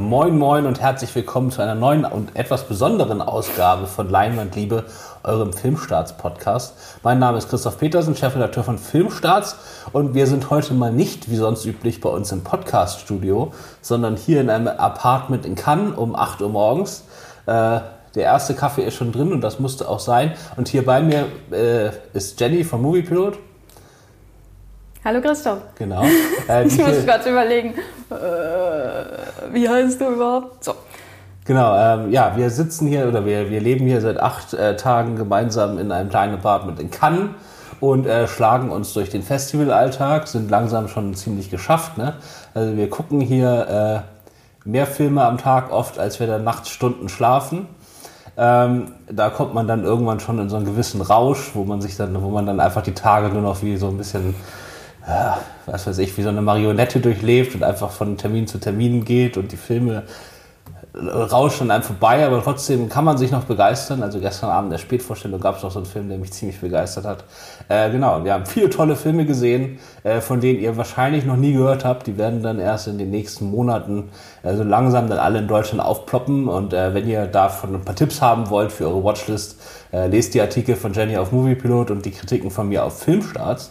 Moin Moin und herzlich willkommen zu einer neuen und etwas besonderen Ausgabe von Leinwandliebe, eurem Filmstarts-Podcast. Mein Name ist Christoph Petersen, Chefredakteur von Filmstarts und wir sind heute mal nicht wie sonst üblich bei uns im Podcast-Studio, sondern hier in einem Apartment in Cannes um 8 Uhr morgens. Äh, der erste Kaffee ist schon drin und das musste auch sein. Und hier bei mir äh, ist Jenny vom Movie Pilot. Hallo Christoph. Genau. Äh, ich muss gerade überlegen, äh, wie heißt du überhaupt? So. Genau, ähm, ja, wir sitzen hier oder wir, wir leben hier seit acht äh, Tagen gemeinsam in einem kleinen Apartment in Cannes und äh, schlagen uns durch den Festivalalltag, sind langsam schon ziemlich geschafft. Ne? Also wir gucken hier äh, mehr Filme am Tag oft, als wir dann nachts Stunden schlafen. Ähm, da kommt man dann irgendwann schon in so einen gewissen Rausch, wo man sich dann, wo man dann einfach die Tage nur noch wie so ein bisschen was weiß ich, wie so eine Marionette durchlebt und einfach von Termin zu Termin geht und die Filme rauschen einem vorbei, aber trotzdem kann man sich noch begeistern. Also gestern Abend der Spätvorstellung gab es noch so einen Film, der mich ziemlich begeistert hat. Äh, genau, wir haben viele tolle Filme gesehen, äh, von denen ihr wahrscheinlich noch nie gehört habt. Die werden dann erst in den nächsten Monaten äh, so langsam dann alle in Deutschland aufploppen. Und äh, wenn ihr davon ein paar Tipps haben wollt für eure Watchlist, äh, lest die Artikel von Jenny auf Moviepilot und die Kritiken von mir auf Filmstarts.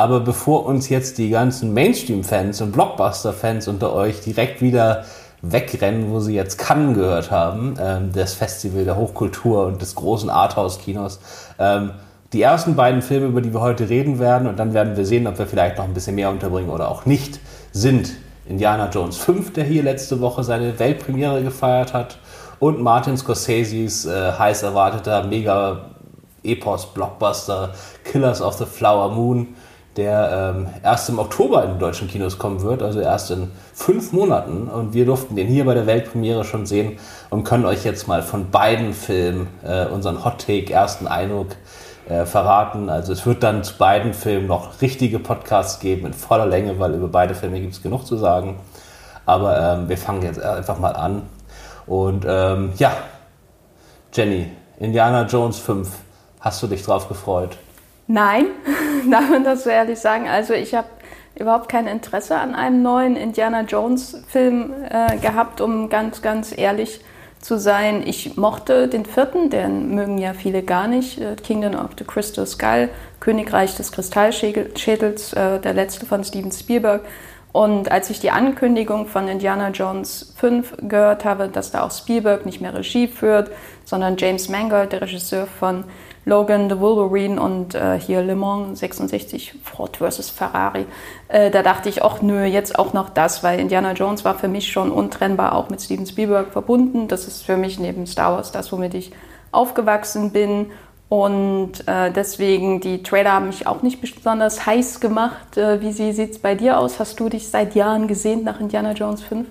Aber bevor uns jetzt die ganzen Mainstream-Fans und Blockbuster-Fans unter euch direkt wieder wegrennen, wo sie jetzt Cannes gehört haben, ähm, das Festival der Hochkultur und des großen Arthouse-Kinos, ähm, die ersten beiden Filme, über die wir heute reden werden, und dann werden wir sehen, ob wir vielleicht noch ein bisschen mehr unterbringen oder auch nicht, sind Indiana Jones 5, der hier letzte Woche seine Weltpremiere gefeiert hat, und Martin Scorseses äh, heiß erwarteter Mega-Epos-Blockbuster Killers of the Flower Moon, der ähm, erst im Oktober in den deutschen Kinos kommen wird, also erst in fünf Monaten. Und wir durften den hier bei der Weltpremiere schon sehen und können euch jetzt mal von beiden Filmen äh, unseren Hot Take, ersten Eindruck äh, verraten. Also es wird dann zu beiden Filmen noch richtige Podcasts geben in voller Länge, weil über beide Filme gibt es genug zu sagen. Aber ähm, wir fangen jetzt einfach mal an. Und ähm, ja, Jenny, Indiana Jones 5, hast du dich drauf gefreut? Nein, darf man das so ehrlich sagen. Also ich habe überhaupt kein Interesse an einem neuen Indiana Jones-Film äh, gehabt, um ganz, ganz ehrlich zu sein. Ich mochte den vierten, den mögen ja viele gar nicht, äh, Kingdom of the Crystal Skull, Königreich des Kristallschädels, äh, der letzte von Steven Spielberg. Und als ich die Ankündigung von Indiana Jones 5 gehört habe, dass da auch Spielberg nicht mehr Regie führt, sondern James Mangold, der Regisseur von Logan, The Wolverine und äh, hier Le Mans 66, Ford vs. Ferrari. Äh, da dachte ich, ach nö, jetzt auch noch das, weil Indiana Jones war für mich schon untrennbar auch mit Steven Spielberg verbunden. Das ist für mich neben Star Wars das, womit ich aufgewachsen bin. Und äh, deswegen, die Trailer haben mich auch nicht besonders heiß gemacht. Äh, wie sieht es bei dir aus? Hast du dich seit Jahren gesehnt nach Indiana Jones 5?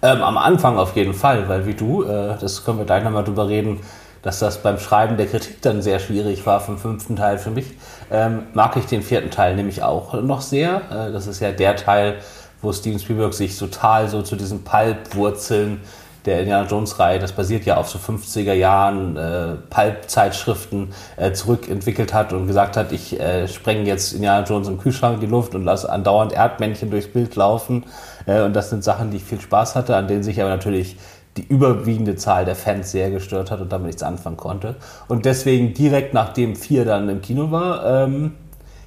Ähm, am Anfang auf jeden Fall, weil wie du, äh, das können wir gleich nochmal drüber reden, dass das beim Schreiben der Kritik dann sehr schwierig war vom fünften Teil für mich, ähm, mag ich den vierten Teil nämlich auch noch sehr. Äh, das ist ja der Teil, wo Steven Spielberg sich total so zu diesen Pulp-Wurzeln der Indiana Jones-Reihe, das basiert ja auf so 50er Jahren äh, Pulp-Zeitschriften, äh, zurückentwickelt hat und gesagt hat, ich äh, sprenge jetzt Indiana Jones im Kühlschrank in die Luft und lasse andauernd Erdmännchen durchs Bild laufen. Äh, und das sind Sachen, die ich viel Spaß hatte, an denen sich aber natürlich die überwiegende Zahl der Fans sehr gestört hat und damit nichts anfangen konnte. Und deswegen direkt nachdem vier dann im Kino war, ähm,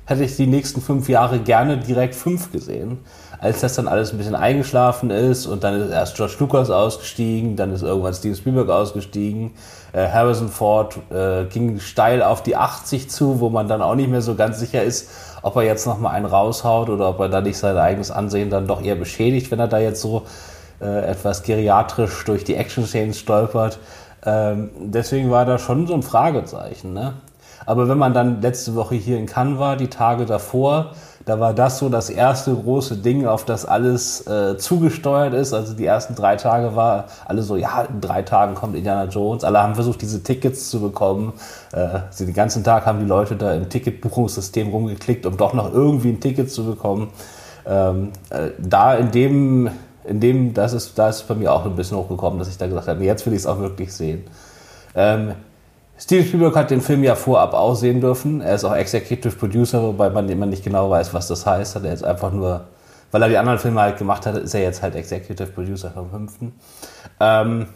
hätte ich die nächsten fünf Jahre gerne direkt fünf gesehen. Als das dann alles ein bisschen eingeschlafen ist und dann ist erst George Lucas ausgestiegen, dann ist irgendwann Steven Spielberg ausgestiegen, äh, Harrison Ford äh, ging steil auf die 80 zu, wo man dann auch nicht mehr so ganz sicher ist, ob er jetzt nochmal einen raushaut oder ob er da nicht sein eigenes Ansehen dann doch eher beschädigt, wenn er da jetzt so äh, etwas geriatrisch durch die Action-Szenen stolpert. Ähm, deswegen war da schon so ein Fragezeichen. Ne? Aber wenn man dann letzte Woche hier in Cannes war, die Tage davor, da war das so das erste große Ding, auf das alles äh, zugesteuert ist. Also die ersten drei Tage war alle so, ja, in drei Tagen kommt Indiana Jones. Alle haben versucht, diese Tickets zu bekommen. Äh, den ganzen Tag haben die Leute da im Ticketbuchungssystem rumgeklickt, um doch noch irgendwie ein Ticket zu bekommen. Ähm, äh, da in dem in dem, das ist, da ist bei mir auch ein bisschen hochgekommen, dass ich da gesagt habe, jetzt will ich es auch wirklich sehen. Ähm, Steven Spielberg hat den Film ja vorab auch sehen dürfen. Er ist auch Executive Producer, wobei man immer nicht genau weiß, was das heißt. Hat er jetzt einfach nur weil er die anderen Filme halt gemacht hat, ist er jetzt halt Executive Producer vom fünften. Ähm,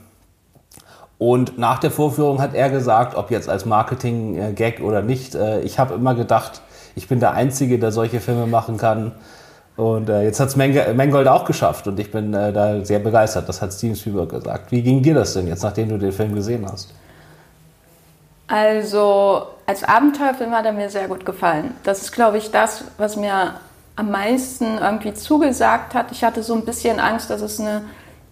und nach der Vorführung hat er gesagt, ob jetzt als Marketing-Gag oder nicht, äh, ich habe immer gedacht, ich bin der Einzige, der solche Filme machen kann. Und äh, jetzt hat es Mangold auch geschafft und ich bin äh, da sehr begeistert. Das hat Steven Spielberg gesagt. Wie ging dir das denn jetzt, nachdem du den Film gesehen hast? Also als Abenteuerfilm hat er mir sehr gut gefallen. Das ist, glaube ich, das, was mir am meisten irgendwie zugesagt hat. Ich hatte so ein bisschen Angst, dass es eine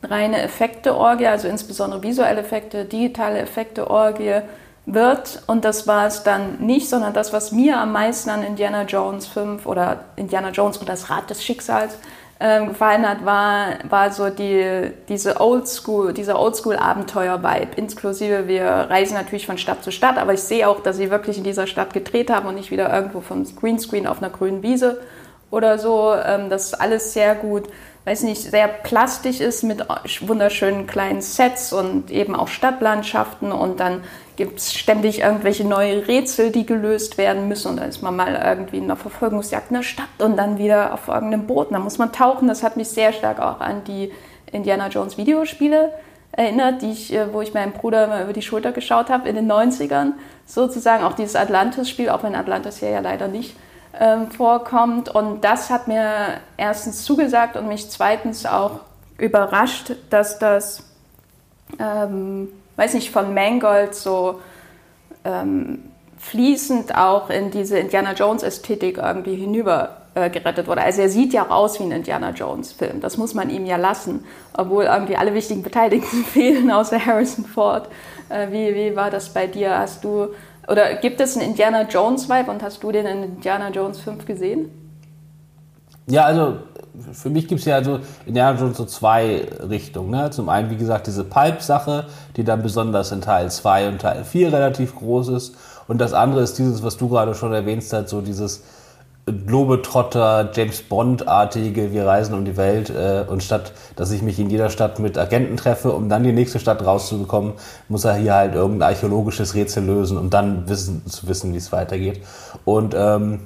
reine Effekte-Orgie, also insbesondere visuelle Effekte, digitale Effekte-Orgie wird. Und das war es dann nicht, sondern das, was mir am meisten an Indiana Jones 5 oder Indiana Jones und das Rad des Schicksals äh, gefallen hat, war, war so die, diese Oldschool, dieser Oldschool-Abenteuer-Vibe. Inklusive, wir reisen natürlich von Stadt zu Stadt, aber ich sehe auch, dass sie wirklich in dieser Stadt gedreht haben und nicht wieder irgendwo vom Greenscreen auf einer grünen Wiese oder so. Ähm, das ist alles sehr gut weiß nicht, sehr plastisch ist mit wunderschönen kleinen Sets und eben auch Stadtlandschaften und dann gibt es ständig irgendwelche neue Rätsel, die gelöst werden müssen und dann ist man mal irgendwie in einer Verfolgungsjagd in der Stadt und dann wieder auf irgendeinem Boot und dann muss man tauchen. Das hat mich sehr stark auch an die Indiana Jones Videospiele erinnert, die ich, äh, wo ich meinem Bruder mal über die Schulter geschaut habe in den 90ern. Sozusagen auch dieses Atlantis-Spiel, auch wenn Atlantis hier ja leider nicht ähm, vorkommt. Und das hat mir erstens zugesagt und mich zweitens auch überrascht, dass das, ähm, weiß nicht, von Mangold so ähm, fließend auch in diese Indiana Jones Ästhetik irgendwie hinüber äh, gerettet wurde. Also er sieht ja aus wie ein Indiana Jones Film. Das muss man ihm ja lassen, obwohl irgendwie alle wichtigen Beteiligten fehlen, außer Harrison Ford. Äh, wie, wie war das bei dir? Hast du oder gibt es einen Indiana Jones Vibe und hast du den in Indiana Jones 5 gesehen? Ja, also für mich gibt es ja also Indiana Jones so zwei Richtungen. Ne? Zum einen, wie gesagt, diese Pulp-Sache, die dann besonders in Teil 2 und Teil 4 relativ groß ist. Und das andere ist dieses, was du gerade schon erwähnt hast, so dieses Globetrotter, James Bond-artige, wir reisen um die Welt äh, und statt, dass ich mich in jeder Stadt mit Agenten treffe, um dann die nächste Stadt rauszubekommen, muss er hier halt irgendein archäologisches Rätsel lösen, um dann wissen, zu wissen, wie es weitergeht. Und ähm,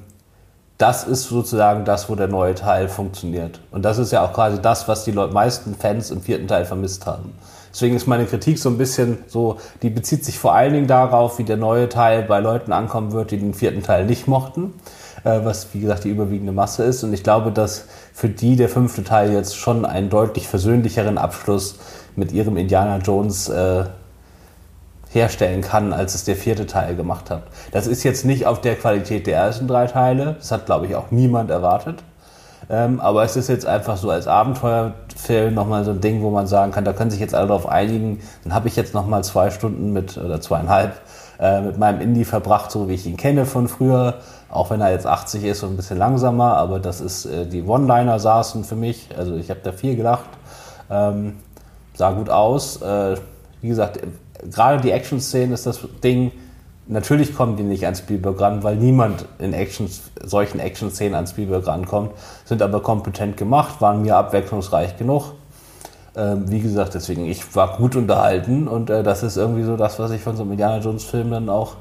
das ist sozusagen das, wo der neue Teil funktioniert. Und das ist ja auch quasi das, was die meisten Fans im vierten Teil vermisst haben. Deswegen ist meine Kritik so ein bisschen so, die bezieht sich vor allen Dingen darauf, wie der neue Teil bei Leuten ankommen wird, die den vierten Teil nicht mochten was wie gesagt die überwiegende Masse ist. Und ich glaube, dass für die der fünfte Teil jetzt schon einen deutlich versöhnlicheren Abschluss mit ihrem Indiana Jones äh, herstellen kann, als es der vierte Teil gemacht hat. Das ist jetzt nicht auf der Qualität der ersten drei Teile. Das hat, glaube ich, auch niemand erwartet. Ähm, aber es ist jetzt einfach so als Abenteuerfilm nochmal so ein Ding, wo man sagen kann, da können sich jetzt alle darauf einigen. Dann habe ich jetzt nochmal zwei Stunden mit, oder zweieinhalb, äh, mit meinem Indie verbracht, so wie ich ihn kenne von früher. Auch wenn er jetzt 80 ist und ein bisschen langsamer, aber das ist, äh, die One-Liner saßen für mich, also ich habe da viel gedacht, ähm, sah gut aus. Äh, wie gesagt, gerade die Action-Szenen ist das Ding, natürlich kommen die nicht an Spielberg ran, weil niemand in Action, solchen Action-Szenen an Spielberg rankommt, sind aber kompetent gemacht, waren mir abwechslungsreich genug. Ähm, wie gesagt, deswegen, ich war gut unterhalten und äh, das ist irgendwie so das, was ich von so einem Indiana Jones-Film dann auch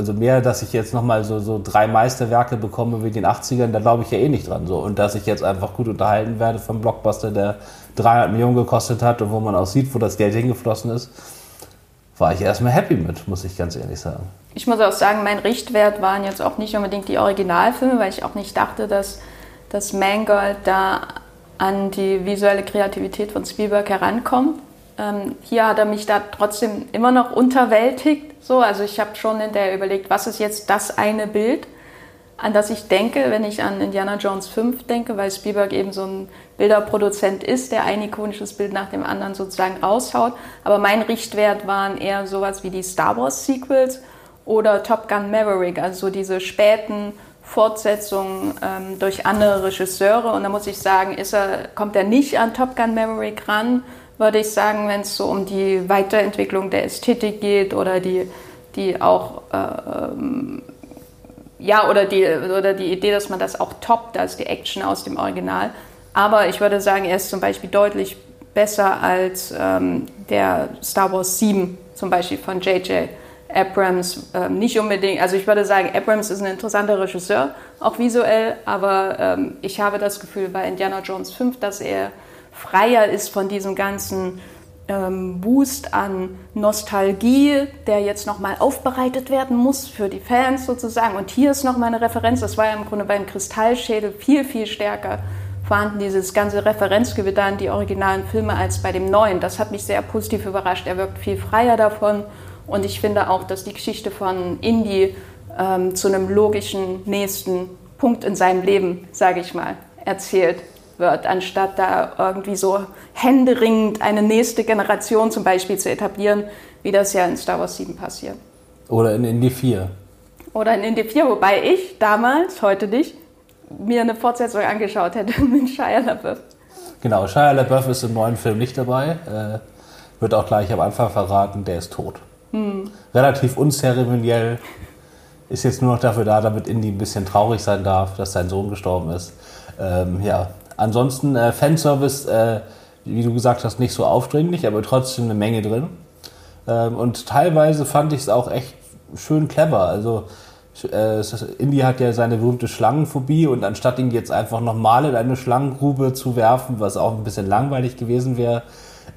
also mehr, dass ich jetzt nochmal so, so drei Meisterwerke bekomme wie den 80ern, da glaube ich ja eh nicht dran. So. Und dass ich jetzt einfach gut unterhalten werde vom Blockbuster, der 300 Millionen gekostet hat und wo man auch sieht, wo das Geld hingeflossen ist, war ich erstmal happy mit, muss ich ganz ehrlich sagen. Ich muss auch sagen, mein Richtwert waren jetzt auch nicht unbedingt die Originalfilme, weil ich auch nicht dachte, dass, dass Mangold da an die visuelle Kreativität von Spielberg herankommt. Ähm, hier hat er mich da trotzdem immer noch unterwältigt. So, also ich habe schon hinterher überlegt, was ist jetzt das eine Bild, an das ich denke, wenn ich an Indiana Jones 5 denke, weil Spielberg eben so ein Bilderproduzent ist, der ein ikonisches Bild nach dem anderen sozusagen raushaut. Aber mein Richtwert waren eher sowas wie die Star Wars Sequels oder Top Gun Maverick, also so diese späten Fortsetzungen ähm, durch andere Regisseure. Und da muss ich sagen, er, kommt er nicht an Top Gun Maverick ran, würde ich sagen, wenn es so um die Weiterentwicklung der Ästhetik geht oder die, die auch äh, ähm, ja oder die oder die Idee, dass man das auch toppt als die Action aus dem Original. Aber ich würde sagen, er ist zum Beispiel deutlich besser als ähm, der Star Wars 7 zum Beispiel von J.J. Abrams ähm, nicht unbedingt, also ich würde sagen, Abrams ist ein interessanter Regisseur, auch visuell, aber ähm, ich habe das Gefühl bei Indiana Jones 5, dass er freier ist von diesem ganzen ähm, Boost an Nostalgie, der jetzt nochmal aufbereitet werden muss für die Fans sozusagen. Und hier ist nochmal eine Referenz, das war ja im Grunde beim Kristallschädel viel, viel stärker vorhanden, dieses ganze Referenzgewitter an die originalen Filme als bei dem neuen. Das hat mich sehr positiv überrascht. Er wirkt viel freier davon und ich finde auch, dass die Geschichte von Indy ähm, zu einem logischen nächsten Punkt in seinem Leben, sage ich mal, erzählt wird, anstatt da irgendwie so händeringend eine nächste Generation zum Beispiel zu etablieren, wie das ja in Star Wars 7 passiert. Oder in Indy 4. Oder in Indy 4, wobei ich damals, heute nicht, mir eine Fortsetzung angeschaut hätte mit Shia LaBeouf. Genau, Shia LaBeouf ist im neuen Film nicht dabei. Äh, wird auch gleich am Anfang verraten, der ist tot. Hm. Relativ unzeremoniell. Ist jetzt nur noch dafür da, damit Indy ein bisschen traurig sein darf, dass sein Sohn gestorben ist. Ähm, ja, ansonsten äh, Fanservice, äh, wie du gesagt hast, nicht so aufdringlich, aber trotzdem eine Menge drin. Ähm, und teilweise fand ich es auch echt schön clever. Also äh, Indy hat ja seine berühmte Schlangenphobie und anstatt ihn jetzt einfach nochmal in eine Schlangengrube zu werfen, was auch ein bisschen langweilig gewesen wäre,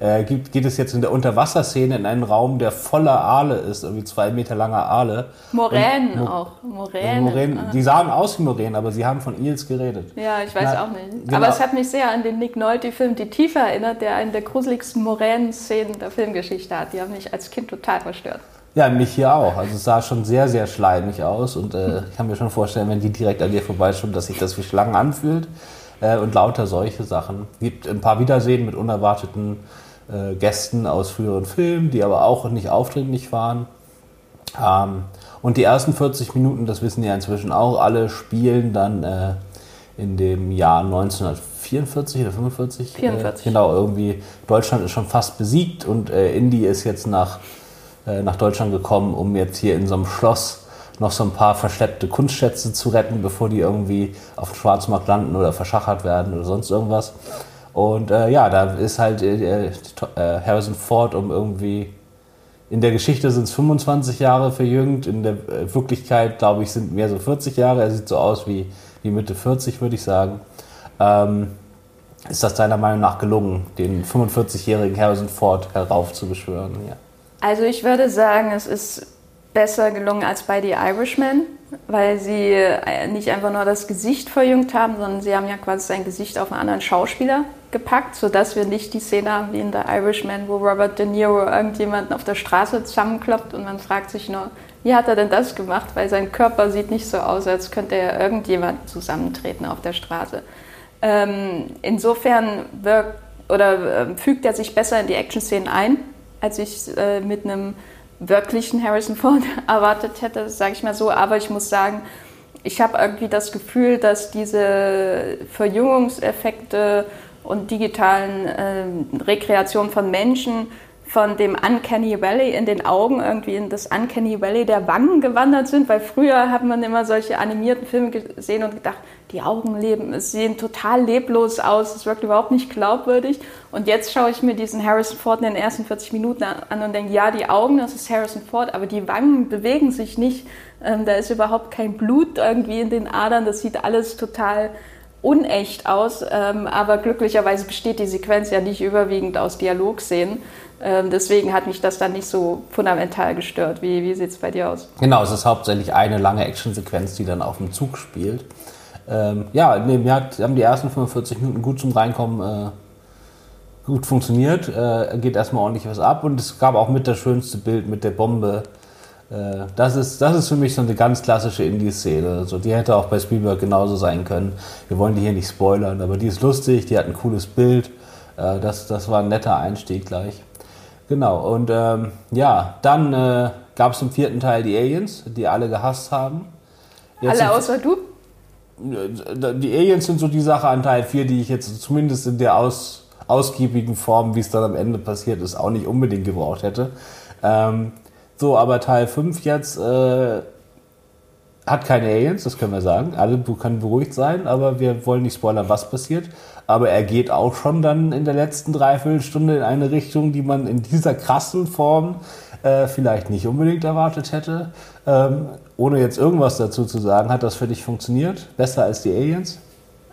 äh, geht, geht es jetzt in der Unterwasserszene in einen Raum, der voller Aale ist, irgendwie zwei Meter langer Aale. Moränen Mo auch. Moränen. Moränen. Die sahen aus wie Moränen, aber sie haben von Eels geredet. Ja, ich weiß Na, auch nicht. Genau. Aber es hat mich sehr an den Nick Nolte-Film Die Tiefe erinnert, der eine der gruseligsten Moränen-Szenen der Filmgeschichte hat. Die haben mich als Kind total verstört. Ja, mich hier auch. Also es sah schon sehr, sehr schleimig aus und äh, ich kann mir schon vorstellen, wenn die direkt an dir vorbeischauen, dass sich das wie Schlangen anfühlt äh, und lauter solche Sachen. Es gibt ein paar Wiedersehen mit unerwarteten äh, Gästen aus früheren Filmen, die aber auch nicht aufdringlich waren. Ähm, und die ersten 40 Minuten, das wissen ja inzwischen auch alle, spielen dann äh, in dem Jahr 1944 oder 45. 44. genau, irgendwie Deutschland ist schon fast besiegt und äh, Indy ist jetzt nach äh, nach Deutschland gekommen, um jetzt hier in so einem Schloss noch so ein paar verschleppte Kunstschätze zu retten, bevor die irgendwie auf dem Schwarzmarkt landen oder verschachert werden oder sonst irgendwas. Und äh, ja, da ist halt äh, äh Harrison Ford um irgendwie. In der Geschichte sind es 25 Jahre verjüngt, in der äh, Wirklichkeit, glaube ich, sind mehr so 40 Jahre. Er sieht so aus wie, wie Mitte 40, würde ich sagen. Ähm, ist das deiner Meinung nach gelungen, den 45-jährigen Harrison Ford heraufzubeschwören? Ja. Also ich würde sagen, es ist besser gelungen als bei The Irishman, weil sie äh, nicht einfach nur das Gesicht verjüngt haben, sondern sie haben ja quasi sein Gesicht auf einen anderen Schauspieler gepackt, sodass wir nicht die Szene haben wie in The Irishman, wo Robert De Niro irgendjemanden auf der Straße zusammenkloppt und man fragt sich nur, wie hat er denn das gemacht? Weil sein Körper sieht nicht so aus, als könnte er irgendjemand zusammentreten auf der Straße. Ähm, insofern wirkt oder äh, fügt er sich besser in die Action-Szenen ein als ich äh, mit einem wirklichen Harrison Ford erwartet hätte, sage ich mal so. Aber ich muss sagen, ich habe irgendwie das Gefühl, dass diese Verjüngungseffekte und digitalen äh, Rekreationen von Menschen von dem Uncanny Valley in den Augen irgendwie in das Uncanny Valley der Wangen gewandert sind, weil früher hat man immer solche animierten Filme gesehen und gedacht, die Augen leben, es sehen total leblos aus, es wirkt überhaupt nicht glaubwürdig. Und jetzt schaue ich mir diesen Harrison Ford in den ersten 40 Minuten an und denke, ja, die Augen, das ist Harrison Ford, aber die Wangen bewegen sich nicht. Ähm, da ist überhaupt kein Blut irgendwie in den Adern, das sieht alles total unecht aus. Ähm, aber glücklicherweise besteht die Sequenz ja nicht überwiegend aus Dialogszenen. Ähm, deswegen hat mich das dann nicht so fundamental gestört. Wie, wie sieht es bei dir aus? Genau, es ist hauptsächlich eine lange Actionsequenz, die dann auf dem Zug spielt. Ähm, ja, nee, mir hat, haben die ersten 45 Minuten gut zum Reinkommen äh, gut funktioniert. Äh, geht erstmal ordentlich was ab und es gab auch mit das schönste Bild mit der Bombe. Äh, das, ist, das ist für mich so eine ganz klassische Indie-Szene. Also die hätte auch bei Spielberg genauso sein können. Wir wollen die hier nicht spoilern, aber die ist lustig, die hat ein cooles Bild. Äh, das, das war ein netter Einstieg gleich. Genau, und ähm, ja, dann äh, gab es im vierten Teil die Aliens, die alle gehasst haben. Jetzt alle außer du? die Aliens sind so die Sache an Teil 4, die ich jetzt zumindest in der aus, ausgiebigen Form, wie es dann am Ende passiert ist, auch nicht unbedingt gebraucht hätte. Ähm, so, aber Teil 5 jetzt, äh, hat keine Aliens, das können wir sagen. Alle können beruhigt sein, aber wir wollen nicht spoilern, was passiert. Aber er geht auch schon dann in der letzten Dreiviertelstunde in eine Richtung, die man in dieser krassen Form äh, vielleicht nicht unbedingt erwartet hätte. Ähm, ohne jetzt irgendwas dazu zu sagen, hat das für dich funktioniert? Besser als die Aliens?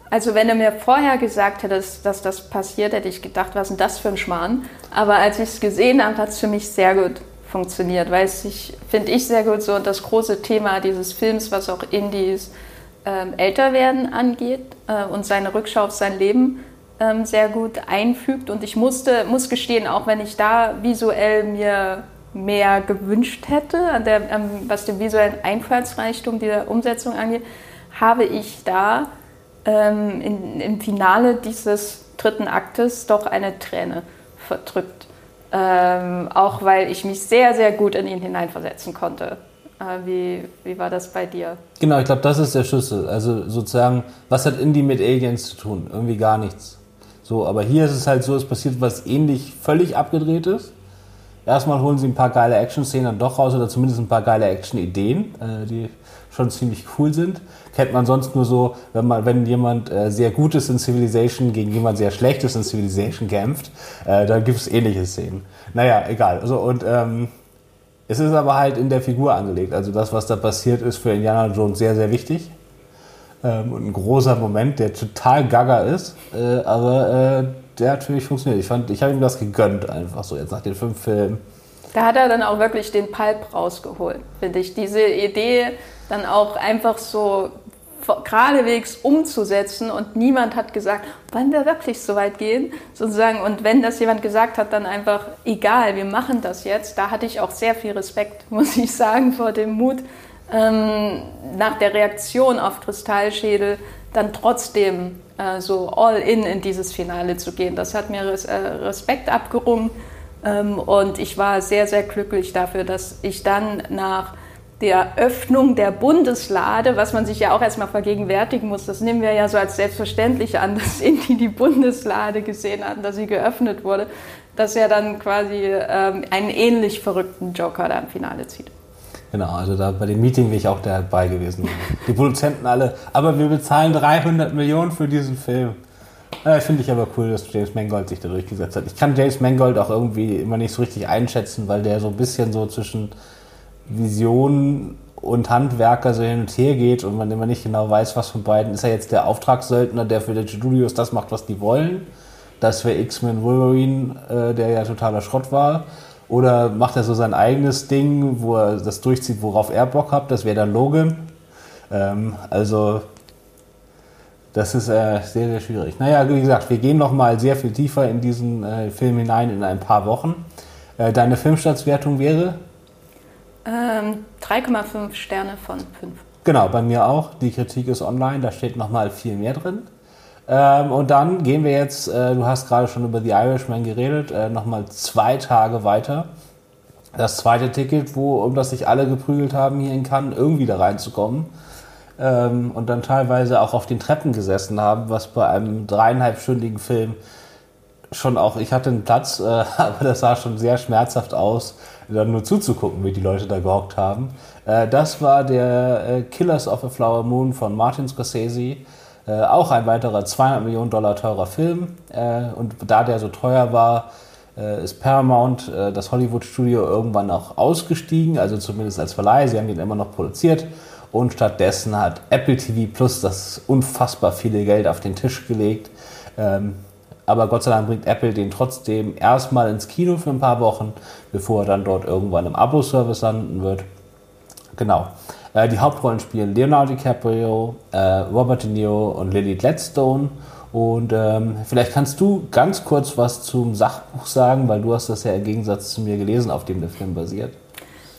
Also wenn du mir vorher gesagt hättest, dass das passiert, hätte ich gedacht, was ist denn das für ein Schmarrn? Aber als ich es gesehen habe, hat es für mich sehr gut funktioniert, weil es sich, finde ich, sehr gut so das große Thema dieses Films, was auch Indies ähm, Älterwerden angeht äh, und seine Rückschau auf sein Leben ähm, sehr gut einfügt. Und ich musste, muss gestehen, auch wenn ich da visuell mir mehr gewünscht hätte, der, ähm, was den visuellen Einfallsreichtum dieser Umsetzung angeht, habe ich da ähm, in, im Finale dieses dritten Aktes doch eine Träne verdrückt. Ähm, auch weil ich mich sehr, sehr gut in ihn hineinversetzen konnte. Äh, wie, wie war das bei dir? Genau, ich glaube, das ist der Schlüssel. Also sozusagen, was hat Indie mit Aliens zu tun? Irgendwie gar nichts. So, aber hier ist es halt so, es passiert was ähnlich völlig abgedrehtes. Erstmal holen sie ein paar geile Action-Szenen dann doch raus oder zumindest ein paar geile Action-Ideen, äh, die schon ziemlich cool sind. Kennt man sonst nur so, wenn man, wenn jemand äh, sehr gut ist in Civilization gegen jemand sehr schlechtes in Civilization kämpft, äh, da gibt es ähnliche Szenen. Naja, egal. Also, und ähm, es ist aber halt in der Figur angelegt. Also das, was da passiert, ist für Indiana Jones sehr, sehr wichtig. Ähm, und ein großer Moment, der total gaga ist, äh, aber äh, der hat für mich funktioniert. Ich, ich habe ihm das gegönnt, einfach so jetzt nach den fünf Filmen. Da hat er dann auch wirklich den Pulp rausgeholt, finde ich. Diese Idee dann auch einfach so geradewegs umzusetzen und niemand hat gesagt, wollen wir wirklich so weit gehen? Sozusagen, und wenn das jemand gesagt hat, dann einfach, egal, wir machen das jetzt. Da hatte ich auch sehr viel Respekt, muss ich sagen, vor dem Mut, ähm, nach der Reaktion auf Kristallschädel dann trotzdem äh, so all in in dieses Finale zu gehen. Das hat mir res äh, Respekt abgerungen ähm, und ich war sehr, sehr glücklich dafür, dass ich dann nach der Öffnung der Bundeslade, was man sich ja auch erstmal vergegenwärtigen muss, das nehmen wir ja so als selbstverständlich an, dass Indy die Bundeslade gesehen hatten, dass sie geöffnet wurde, dass er dann quasi ähm, einen ähnlich verrückten Joker da im Finale zieht. Genau, also da bei dem Meeting wäre ich auch dabei gewesen. Die Produzenten alle, aber wir bezahlen 300 Millionen für diesen Film. Äh, Finde ich aber cool, dass James Mangold sich da durchgesetzt hat. Ich kann James Mangold auch irgendwie immer nicht so richtig einschätzen, weil der so ein bisschen so zwischen Vision und Handwerker so hin und her geht und man immer nicht genau weiß, was von beiden. Ist er jetzt der Auftragssöldner, der für die Studios das macht, was die wollen? Das wäre X-Men Wolverine, äh, der ja totaler Schrott war. Oder macht er so sein eigenes Ding, wo er das durchzieht, worauf er Bock hat? Das wäre dann Logan. Ähm, also, das ist äh, sehr, sehr schwierig. Naja, wie gesagt, wir gehen noch mal sehr viel tiefer in diesen äh, Film hinein in ein paar Wochen. Äh, deine Filmstaatswertung wäre? Ähm, 3,5 Sterne von 5. Genau, bei mir auch. Die Kritik ist online, da steht nochmal viel mehr drin. Ähm, und dann gehen wir jetzt, äh, du hast gerade schon über The Irishman geredet, äh, nochmal zwei Tage weiter. Das zweite Ticket, wo, um das sich alle geprügelt haben, hier in Cannes irgendwie da reinzukommen. Ähm, und dann teilweise auch auf den Treppen gesessen haben, was bei einem dreieinhalbstündigen Film schon auch, ich hatte einen Platz, äh, aber das sah schon sehr schmerzhaft aus, dann nur zuzugucken, wie die Leute da gehockt haben. Äh, das war der äh, Killers of a Flower Moon von Martin Scorsese. Äh, auch ein weiterer 200 Millionen Dollar teurer Film. Äh, und da der so teuer war, äh, ist Paramount, das Hollywood-Studio, irgendwann auch ausgestiegen, also zumindest als Verleih. Sie haben den immer noch produziert. Und stattdessen hat Apple TV Plus das unfassbar viele Geld auf den Tisch gelegt. Ähm, aber Gott sei Dank bringt Apple den trotzdem erstmal ins Kino für ein paar Wochen, bevor er dann dort irgendwann im Abo-Service landen wird. Genau. Äh, die Hauptrollen spielen Leonardo DiCaprio, äh, Robert De Niro und Lily Gladstone. Und ähm, vielleicht kannst du ganz kurz was zum Sachbuch sagen, weil du hast das ja im Gegensatz zu mir gelesen, auf dem der Film basiert.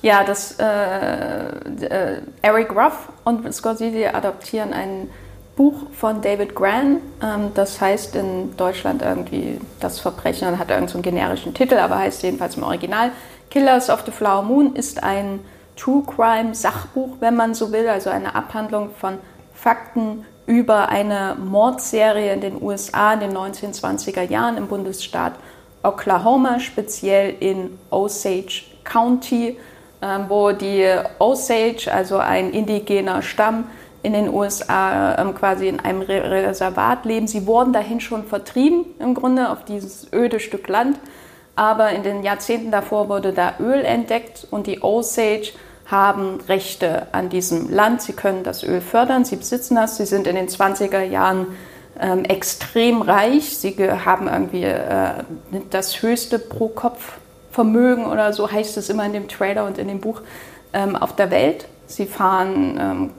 Ja, das äh, äh, Eric Ruff und Scorsese adoptieren einen Buch von David Gran. Ähm, das heißt in Deutschland irgendwie Das Verbrechen, dann hat irgendeinen so generischen Titel, aber heißt jedenfalls im Original Killers of the Flower Moon ist ein True Crime Sachbuch, wenn man so will, also eine Abhandlung von Fakten über eine Mordserie in den USA in den 1920er Jahren im Bundesstaat Oklahoma, speziell in Osage County. ähm, wo die Osage, also ein indigener Stamm in den USA, ähm, quasi in einem Reservat leben. Sie wurden dahin schon vertrieben, im Grunde, auf dieses öde Stück Land. Aber in den Jahrzehnten davor wurde da Öl entdeckt und die Osage haben Rechte an diesem Land. Sie können das Öl fördern, sie besitzen das. Sie sind in den 20er Jahren ähm, extrem reich. Sie haben irgendwie äh, das höchste Pro-Kopf-Vermögen oder so heißt es immer in dem Trailer und in dem Buch ähm, auf der Welt. Sie fahren ähm,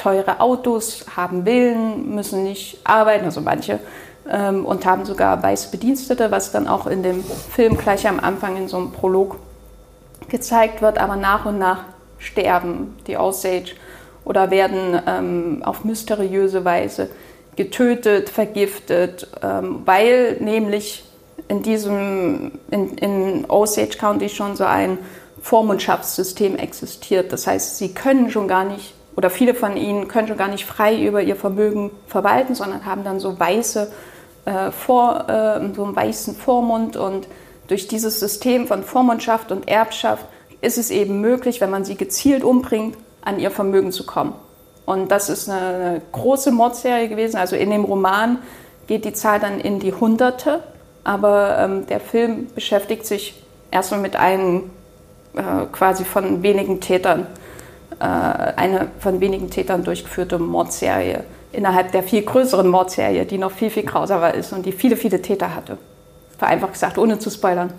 teure Autos, haben Villen, müssen nicht arbeiten, also manche, ähm, und haben sogar weiße Bedienstete, was dann auch in dem Film gleich am Anfang in so einem Prolog gezeigt wird. Aber nach und nach sterben die Osage oder werden ähm, auf mysteriöse Weise getötet, vergiftet, ähm, weil nämlich in diesem, in, in Osage County schon so ein Vormundschaftssystem existiert. Das heißt, sie können schon gar nicht, oder viele von ihnen können schon gar nicht frei über ihr Vermögen verwalten, sondern haben dann so weiße, äh, vor, äh, so einen weißen Vormund und durch dieses System von Vormundschaft und Erbschaft ist es eben möglich, wenn man sie gezielt umbringt, an ihr Vermögen zu kommen. Und das ist eine große Mordserie gewesen. Also in dem Roman geht die Zahl dann in die Hunderte, aber ähm, der Film beschäftigt sich erstmal mit einem äh, quasi von wenigen Tätern, eine von wenigen Tätern durchgeführte Mordserie innerhalb der viel größeren Mordserie, die noch viel, viel grausamer ist und die viele, viele Täter hatte. Vereinfacht gesagt, ohne zu spoilern.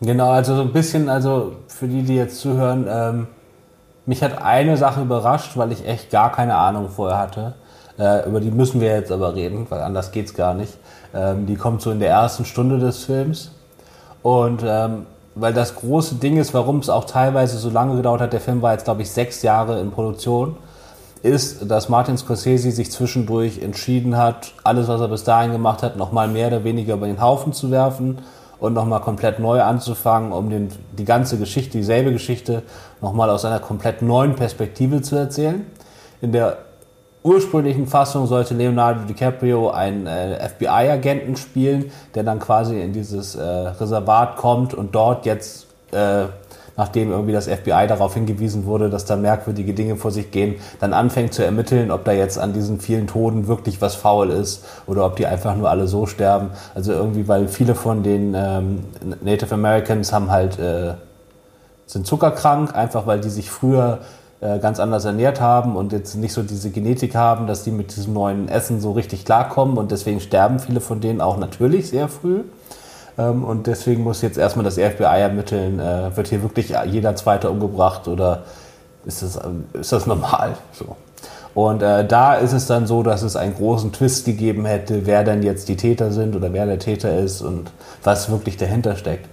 Genau, also so ein bisschen, also für die, die jetzt zuhören, ähm, mich hat eine Sache überrascht, weil ich echt gar keine Ahnung vorher hatte. Äh, über die müssen wir jetzt aber reden, weil anders geht's gar nicht. Ähm, die kommt so in der ersten Stunde des Films. Und ähm, weil das große Ding ist, warum es auch teilweise so lange gedauert hat, der Film war jetzt, glaube ich, sechs Jahre in Produktion, ist, dass Martin Scorsese sich zwischendurch entschieden hat, alles, was er bis dahin gemacht hat, nochmal mehr oder weniger über den Haufen zu werfen und nochmal komplett neu anzufangen, um den, die ganze Geschichte, dieselbe Geschichte, nochmal aus einer komplett neuen Perspektive zu erzählen. In der ursprünglichen Fassung sollte Leonardo DiCaprio einen äh, FBI-Agenten spielen, der dann quasi in dieses äh, Reservat kommt und dort jetzt äh, nachdem irgendwie das FBI darauf hingewiesen wurde, dass da merkwürdige Dinge vor sich gehen, dann anfängt zu ermitteln, ob da jetzt an diesen vielen Toten wirklich was faul ist oder ob die einfach nur alle so sterben. Also irgendwie, weil viele von den ähm, Native Americans haben halt äh, sind zuckerkrank, einfach weil die sich früher ganz anders ernährt haben und jetzt nicht so diese Genetik haben, dass die mit diesem neuen Essen so richtig klarkommen und deswegen sterben viele von denen auch natürlich sehr früh. Ähm, und deswegen muss jetzt erstmal das FBI ermitteln, äh, wird hier wirklich jeder Zweite umgebracht oder ist das, ist das normal? So. Und äh, da ist es dann so, dass es einen großen Twist gegeben hätte, wer denn jetzt die Täter sind oder wer der Täter ist und was wirklich dahinter steckt.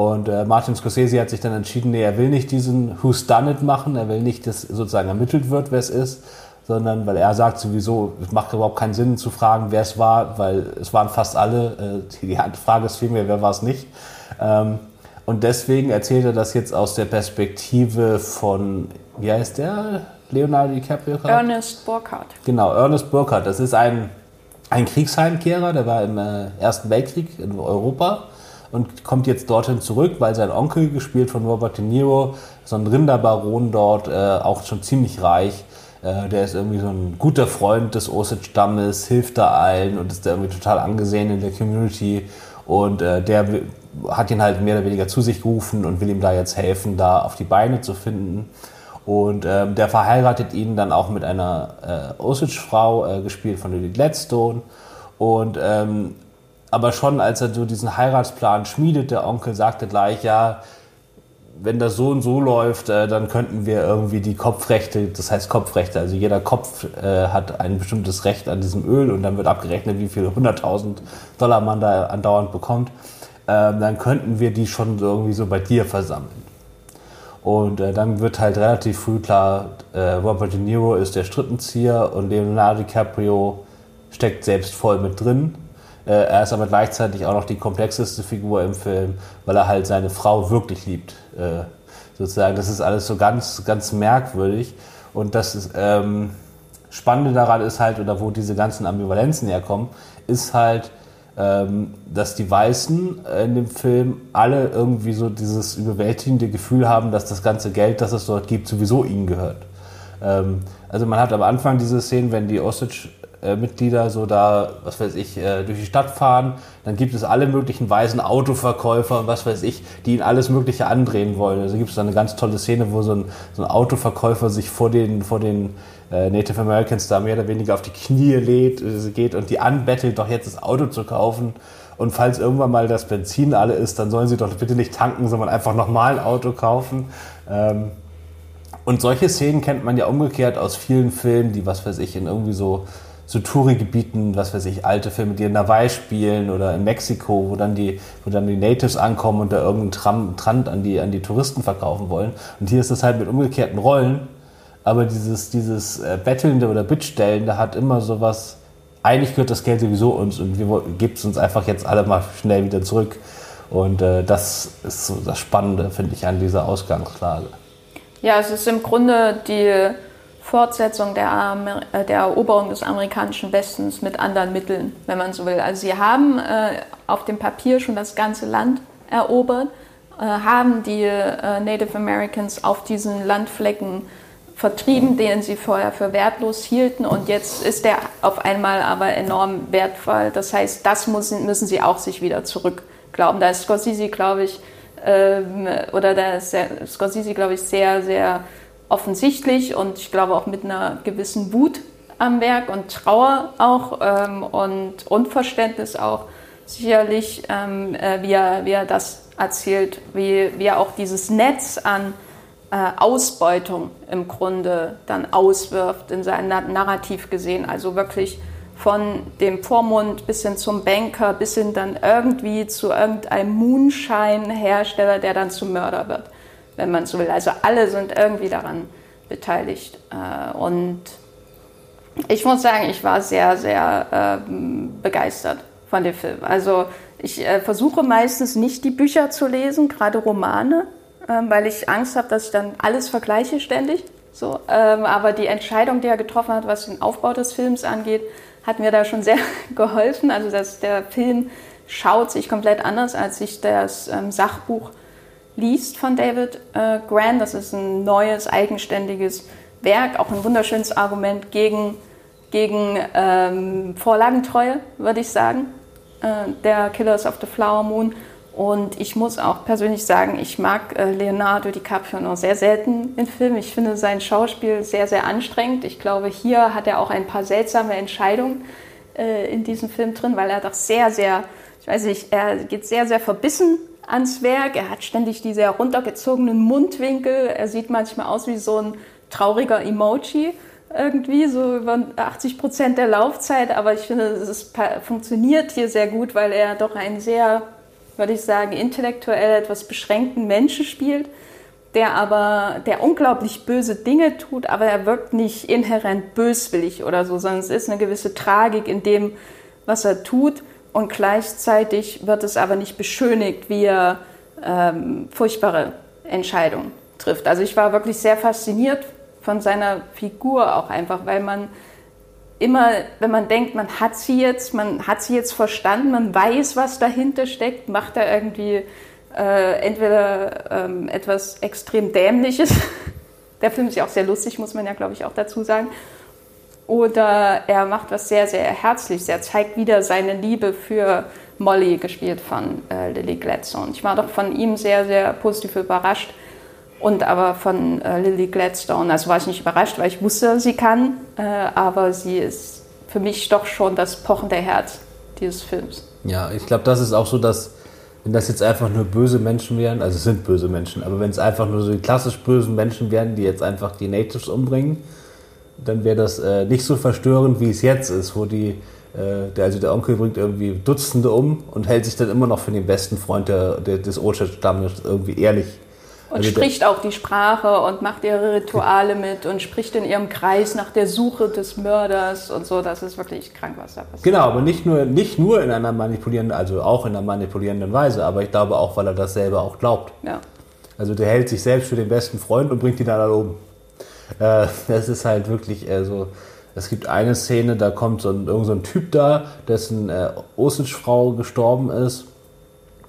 Und äh, Martin Scorsese hat sich dann entschieden, nee, er will nicht diesen Who's Done It machen, er will nicht, dass sozusagen ermittelt wird, wer es ist, sondern weil er sagt sowieso, es macht überhaupt keinen Sinn zu fragen, wer es war, weil es waren fast alle. Äh, die Frage ist vielmehr, wer war es nicht. Ähm, und deswegen erzählt er das jetzt aus der Perspektive von, wie heißt der? Leonardo DiCaprio? Ernest Burkhardt. Genau, Ernest Burkhardt. Das ist ein, ein Kriegsheimkehrer, der war im äh, Ersten Weltkrieg in Europa und kommt jetzt dorthin zurück, weil sein Onkel, gespielt von Robert De Niro, so ein Rinderbaron dort, äh, auch schon ziemlich reich, äh, der ist irgendwie so ein guter Freund des Osage-Stammes, hilft da allen und ist da irgendwie total angesehen in der Community. Und äh, der hat ihn halt mehr oder weniger zu sich gerufen und will ihm da jetzt helfen, da auf die Beine zu finden. Und ähm, der verheiratet ihn dann auch mit einer äh, Osage-Frau, äh, gespielt von Lily Gladstone. Und ähm, aber schon als er so diesen Heiratsplan schmiedet, der Onkel sagte gleich, ja, wenn das so und so läuft, äh, dann könnten wir irgendwie die Kopfrechte, das heißt Kopfrechte, also jeder Kopf äh, hat ein bestimmtes Recht an diesem Öl und dann wird abgerechnet, wie viel 100.000 Dollar man da andauernd bekommt, ähm, dann könnten wir die schon irgendwie so bei dir versammeln. Und äh, dann wird halt relativ früh klar, äh, Robert De Niro ist der Strippenzieher und Leonardo DiCaprio steckt selbst voll mit drin er ist aber gleichzeitig auch noch die komplexeste Figur im Film, weil er halt seine Frau wirklich liebt. Äh, sozusagen, das ist alles so ganz, ganz merkwürdig. Und das ist, ähm, Spannende daran ist halt, oder wo diese ganzen Ambivalenzen herkommen, ist halt, ähm, dass die Weißen in dem Film alle irgendwie so dieses überwältigende Gefühl haben, dass das ganze Geld, das es dort gibt, sowieso ihnen gehört. Ähm, also man hat am Anfang diese Szenen, wenn die Osage Mitglieder so da, was weiß ich, äh, durch die Stadt fahren, dann gibt es alle möglichen weißen Autoverkäufer und was weiß ich, die ihnen alles Mögliche andrehen wollen. Also gibt es da eine ganz tolle Szene, wo so ein, so ein Autoverkäufer sich vor den, vor den äh, Native Americans da mehr oder weniger auf die Knie lädt, äh, geht und die anbettelt, doch jetzt das Auto zu kaufen. Und falls irgendwann mal das Benzin alle ist, dann sollen sie doch bitte nicht tanken, sondern einfach nochmal ein Auto kaufen. Ähm, und solche Szenen kennt man ja umgekehrt aus vielen Filmen, die, was weiß ich, in irgendwie so so Touri-Gebieten, was weiß ich, alte Filme, die in Hawaii spielen oder in Mexiko, wo dann die, wo dann die Natives ankommen und da irgendeinen Tram, Trant an die, an die Touristen verkaufen wollen. Und hier ist es halt mit umgekehrten Rollen, aber dieses, dieses äh, Bettelnde oder Bittstellende hat immer sowas, eigentlich gehört das Geld sowieso uns und wir geben es uns einfach jetzt alle mal schnell wieder zurück. Und äh, das ist so das Spannende, finde ich, an dieser Ausgangslage. Ja, es ist im Grunde die Fortsetzung der, äh, der, Eroberung des amerikanischen Westens mit anderen Mitteln, wenn man so will. Also sie haben äh, auf dem Papier schon das ganze Land erobert, äh, haben die äh, Native Americans auf diesen Landflecken vertrieben, den sie vorher für wertlos hielten und jetzt ist der auf einmal aber enorm wertvoll. Das heißt, das müssen, müssen sie auch sich wieder zurückglauben. Da ist Scorsese, glaube ich, ähm, oder da ist Scorsese, glaube ich, sehr, sehr offensichtlich und ich glaube auch mit einer gewissen Wut am Werk und Trauer auch ähm, und Unverständnis auch sicherlich, ähm, äh, wie, er, wie er das erzählt, wie, wie er auch dieses Netz an äh, Ausbeutung im Grunde dann auswirft in seinem Narrativ gesehen. Also wirklich von dem Vormund bis hin zum Banker, bis hin dann irgendwie zu irgendeinem Moonshine-Hersteller, der dann zum Mörder wird wenn man so will. Also alle sind irgendwie daran beteiligt. Äh, und ich muss sagen, ich war sehr, sehr ähm, begeistert von dem Film. Also ich äh, versuche meistens nicht die Bücher zu lesen, gerade Romane, ähm, weil ich Angst habe, dass ich dann alles vergleiche ständig. So, ähm, aber die Entscheidung, die er getroffen hat, was den Aufbau des Films angeht, hat mir da schon sehr geholfen. Also dass der Film schaut sich komplett anders, als sich das Sachbuch liest von David äh, Grant. Das ist ein neues, eigenständiges Werk, auch ein wunderschönes Argument gegen, gegen ähm, Vorlagentreue, würde ich sagen, äh, der Killers of the Flower Moon. Und ich muss auch persönlich sagen, ich mag äh, Leonardo DiCaprio noch sehr selten in Filmen. Ich finde sein Schauspiel sehr, sehr anstrengend. Ich glaube, hier hat er auch ein paar seltsame Entscheidungen äh, in diesem Film drin, weil er doch sehr, sehr, ich weiß nicht, er geht sehr, sehr verbissen ans Werk. Er hat ständig diese heruntergezogenen Mundwinkel. Er sieht manchmal aus wie so ein trauriger Emoji irgendwie, so über 80 Prozent der Laufzeit. Aber ich finde, es funktioniert hier sehr gut, weil er doch einen sehr, würde ich sagen, intellektuell etwas beschränkten Menschen spielt, der aber, der unglaublich böse Dinge tut, aber er wirkt nicht inhärent böswillig oder so, sondern es ist eine gewisse Tragik in dem, was er tut. Und gleichzeitig wird es aber nicht beschönigt, wie er ähm, furchtbare Entscheidungen trifft. Also ich war wirklich sehr fasziniert von seiner Figur auch einfach, weil man immer, wenn man denkt, man hat sie jetzt, man hat sie jetzt verstanden, man weiß, was dahinter steckt, macht er irgendwie äh, entweder ähm, etwas extrem Dämliches. Der Film ist ja auch sehr lustig, muss man ja, glaube ich, auch dazu sagen oder er macht was sehr, sehr Herzliches. Er zeigt wieder seine Liebe für Molly, gespielt von äh, Lily Gladstone. Ich war doch von ihm sehr, sehr positiv überrascht. Und aber von äh, Lily Gladstone, also war ich nicht überrascht, weil ich wusste, sie kann, äh, aber sie ist für mich doch schon das pochende Herz dieses Films. Ja, ich glaube, das ist auch so, dass wenn das jetzt einfach nur böse Menschen wären, also es sind böse Menschen, aber wenn es einfach nur so die klassisch bösen Menschen wären, die jetzt einfach die Natives umbringen, dann wäre das äh, nicht so verstörend, wie es jetzt ist, wo die, äh, der, also der Onkel bringt irgendwie Dutzende um und hält sich dann immer noch für den besten Freund der, der des Ocha-Stammes irgendwie ehrlich. Und also spricht auch die Sprache und macht ihre Rituale mit und spricht in ihrem Kreis nach der Suche des Mörders und so. Das ist wirklich krank, was da passiert. Genau, aber nicht nur, nicht nur in einer manipulierenden, also auch in einer manipulierenden Weise, aber ich glaube auch, weil er das selber auch glaubt. Ja. Also der hält sich selbst für den besten Freund und bringt ihn dann alle um. Äh, das ist halt wirklich äh, so es gibt eine Szene, da kommt so ein, irgend so ein Typ da, dessen äh, Osage-Frau gestorben ist,